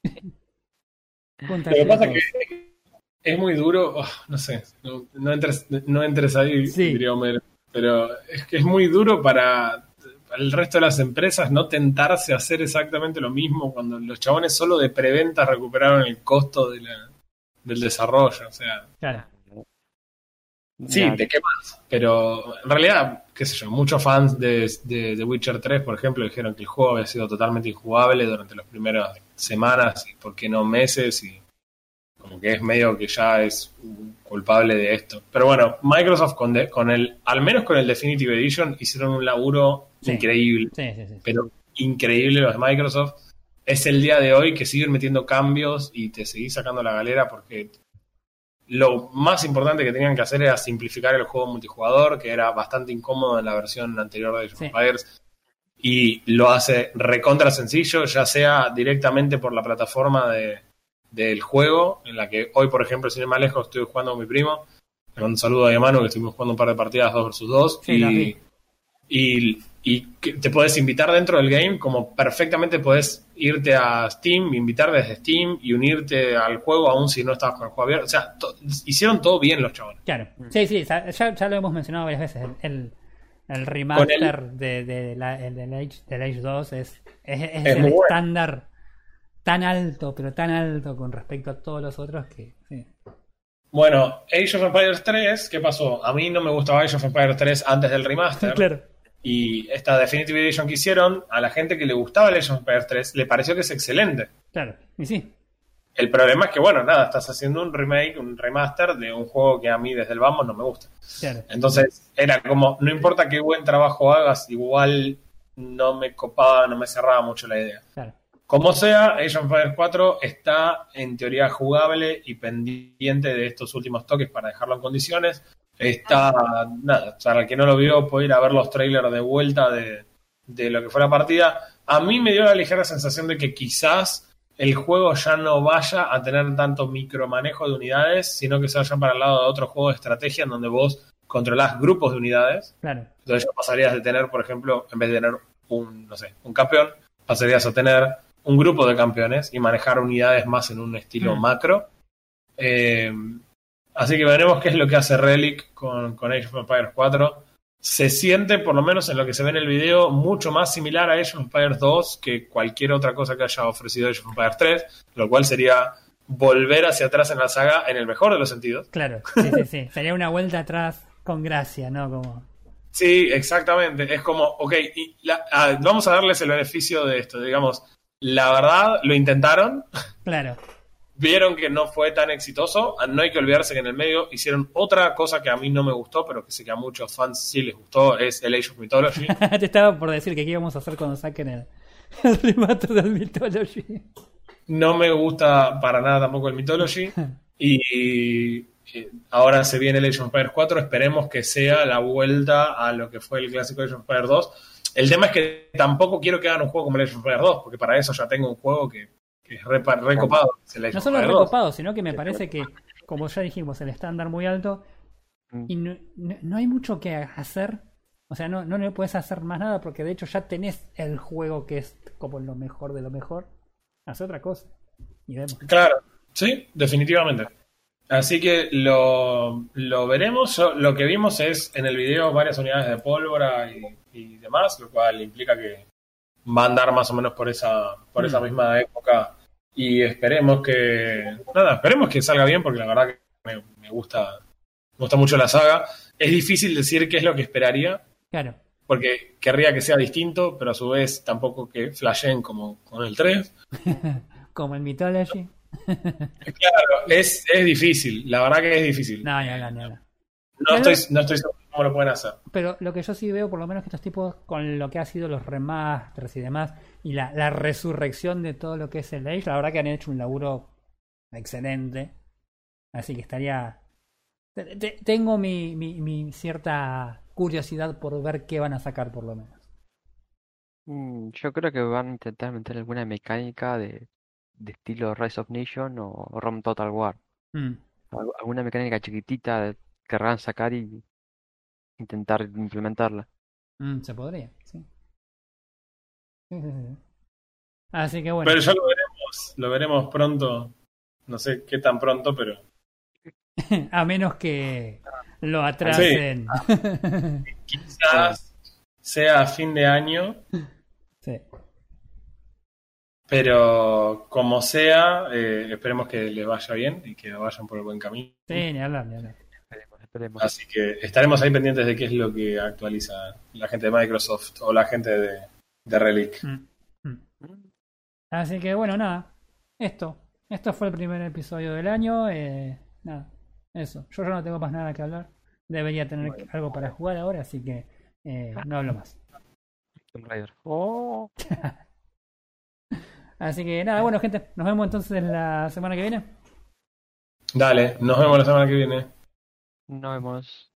Lo que pasa es que es muy duro, oh, no sé, no, no entres, no entres ahí, Sí. diría Homero, pero es que es muy duro para el resto de las empresas no tentarse a hacer exactamente lo mismo cuando los chabones solo de preventa recuperaron el costo de la- del desarrollo, o sea, Claro. Sí, Nada, te quemas, pero en realidad, qué sé yo, muchos fans de, de, de Witcher 3, por ejemplo, dijeron que el juego había sido totalmente injugable durante las primeras semanas y por qué no meses y Como que es medio que ya es culpable de esto. Pero bueno, Microsoft con, de- con el, al menos con el Definitive Edition, hicieron un laburo Sí. increíble. Sí, sí, sí. Pero increíble los de Microsoft. Es el día de hoy que siguen metiendo cambios y te seguís sacando la galera porque lo más importante que tenían que hacer era simplificar el juego multijugador, que era bastante incómodo en la versión anterior de Age of Sí. Y lo hace recontra sencillo, ya sea directamente por la plataforma de, del juego, en la que hoy, por ejemplo, sin ir más lejos, estoy jugando con mi primo. Le mando un saludo a hermano, que estuvimos jugando un par de partidas 2 versus 2. Sí, y, y, y que te puedes invitar dentro del game, como perfectamente puedes irte a Steam, invitar desde Steam y unirte al juego aún si no estabas con el juego abierto. O sea, to- hicieron todo bien los chavales. Claro. Sí, sí, ya, lo hemos mencionado varias veces. El, el, el remaster de, de la, el del, Age, del Age 2 es, es, es Es el bueno. estándar tan alto, pero tan alto con respecto a todos los otros que. Sí. Bueno, Age of Empires 3, ¿qué pasó? A mí no me gustaba Age of Empires 3 antes del remaster. claro. Y esta Definitive Edition que hicieron, a la gente que le gustaba el Age of Empires 3, le pareció que es excelente. Claro. Y sí. El problema es que, bueno, nada, estás haciendo un remake, un remaster de un juego que a mí desde el vamos no me gusta. Claro. Entonces, era como, no importa qué buen trabajo hagas, igual no me copaba, no me cerraba mucho la idea. Claro. Como sea, Age of Empires 4 está en teoría jugable y pendiente de estos últimos toques para dejarlo en condiciones. Está, nada, para el que no lo vio, puede ir a ver los trailers de vuelta de, de lo que fue la partida. A mí me dio la ligera sensación de que quizás el juego ya no vaya a tener tanto micromanejo de unidades, sino que se vayan para el lado de otro juego de estrategia en donde vos controlás grupos de unidades. Claro. Entonces ya pasarías de tener, por ejemplo, en vez de tener un, no sé, un campeón, pasarías a tener un grupo de campeones y manejar unidades más en un estilo Mm. macro. Eh, así que veremos qué es lo que hace Relic con, con Age of Empires 4. Se siente, por lo menos en lo que se ve en el video, mucho más similar a Age of Empires 2 que cualquier otra cosa que haya ofrecido Age of Empires 3, lo cual sería volver hacia atrás en la saga en el mejor de los sentidos. Claro. Sí, sí, sí. Sería una vuelta atrás con gracia, ¿no? Como. Sí, exactamente. Es como, ok, y la- ah, vamos a darles el beneficio de esto. Digamos, la verdad, lo intentaron, Claro. Vieron que no fue tan exitoso. Ah, No hay que olvidarse que en el medio hicieron otra cosa que a mí no me gustó, pero que sé que a muchos fans sí les gustó, es el Age of Mythology. Te estaba por decir que qué íbamos a hacer cuando saquen el, el remaster del Mythology. No me gusta para nada tampoco el Mythology. Y ahora se viene el Age of Empires 4. Esperemos que sea la vuelta a lo que fue el clásico Age of Empires 2. El tema es que tampoco quiero que hagan un juego como el Age of Empires 2, porque para eso ya tengo un juego que es re, re copado. que es el Age No solo Empires 2. recopado, sino que me parece que, como ya dijimos, el estándar muy alto y no, no- no hay mucho que hacer. O sea, no, no le puedes hacer más nada porque de hecho ya tenés el juego que es como lo mejor de lo mejor. Hace otra cosa. Y vemos. Claro, sí, definitivamente. Así que lo, lo veremos. Yo- lo que vimos es en el video varias unidades de pólvora y, y demás, lo cual implica que va a andar más o menos por esa, por esa Mm. misma época. Y esperemos que. Nada, esperemos que salga bien, porque la verdad que me, me gusta, me gusta mucho la saga. Es difícil decir qué es lo que esperaría, Claro. porque querría que sea distinto, pero a su vez tampoco que flasheen como con el 3. Como el Mythology. Claro, es, es difícil, la verdad que es difícil. No, hablar, ni hablar. No estoy, no estoy seguro cómo lo pueden hacer. Pero lo que yo sí veo, por lo menos que estos tipos, con lo que ha sido los remasters y demás, y la, la resurrección de todo lo que es el Age, la verdad que han hecho un laburo excelente. Así que estaría. te- te- Tengo mi, mi, mi cierta curiosidad por ver qué van a sacar, por lo menos. Mm, Yo creo que van a intentar meter alguna mecánica de, de estilo Rise of Nation o Rome Total War. Mm, Al- Alguna mecánica chiquitita de- querrán sacar y intentar implementarla. mm, se podría, sí. Sí, sí, sí. Así que bueno. Pero ya lo veremos, lo veremos pronto. No sé qué tan pronto, pero A menos que lo atrasen. quizás sea a fin de año. sí. Pero como sea, eh, esperemos que les vaya bien y que vayan por el buen camino. Sí, ni hablar, ni hablar. Esperemos. Así que estaremos ahí pendientes de qué es lo que actualiza la gente de Microsoft o la gente de, de Relic. Mm, mm. Así que bueno, nada. Esto. esto fue el primer episodio del año. eh, nada, eso. Yo ya no tengo más nada que hablar. Debería tener Bueno. algo para jugar ahora, así que eh, no hablo más. Tomb Raider. Oh. Así que nada, bueno, gente, nos vemos entonces la semana que viene. Dale, nos vemos la semana que viene. Nos vemos.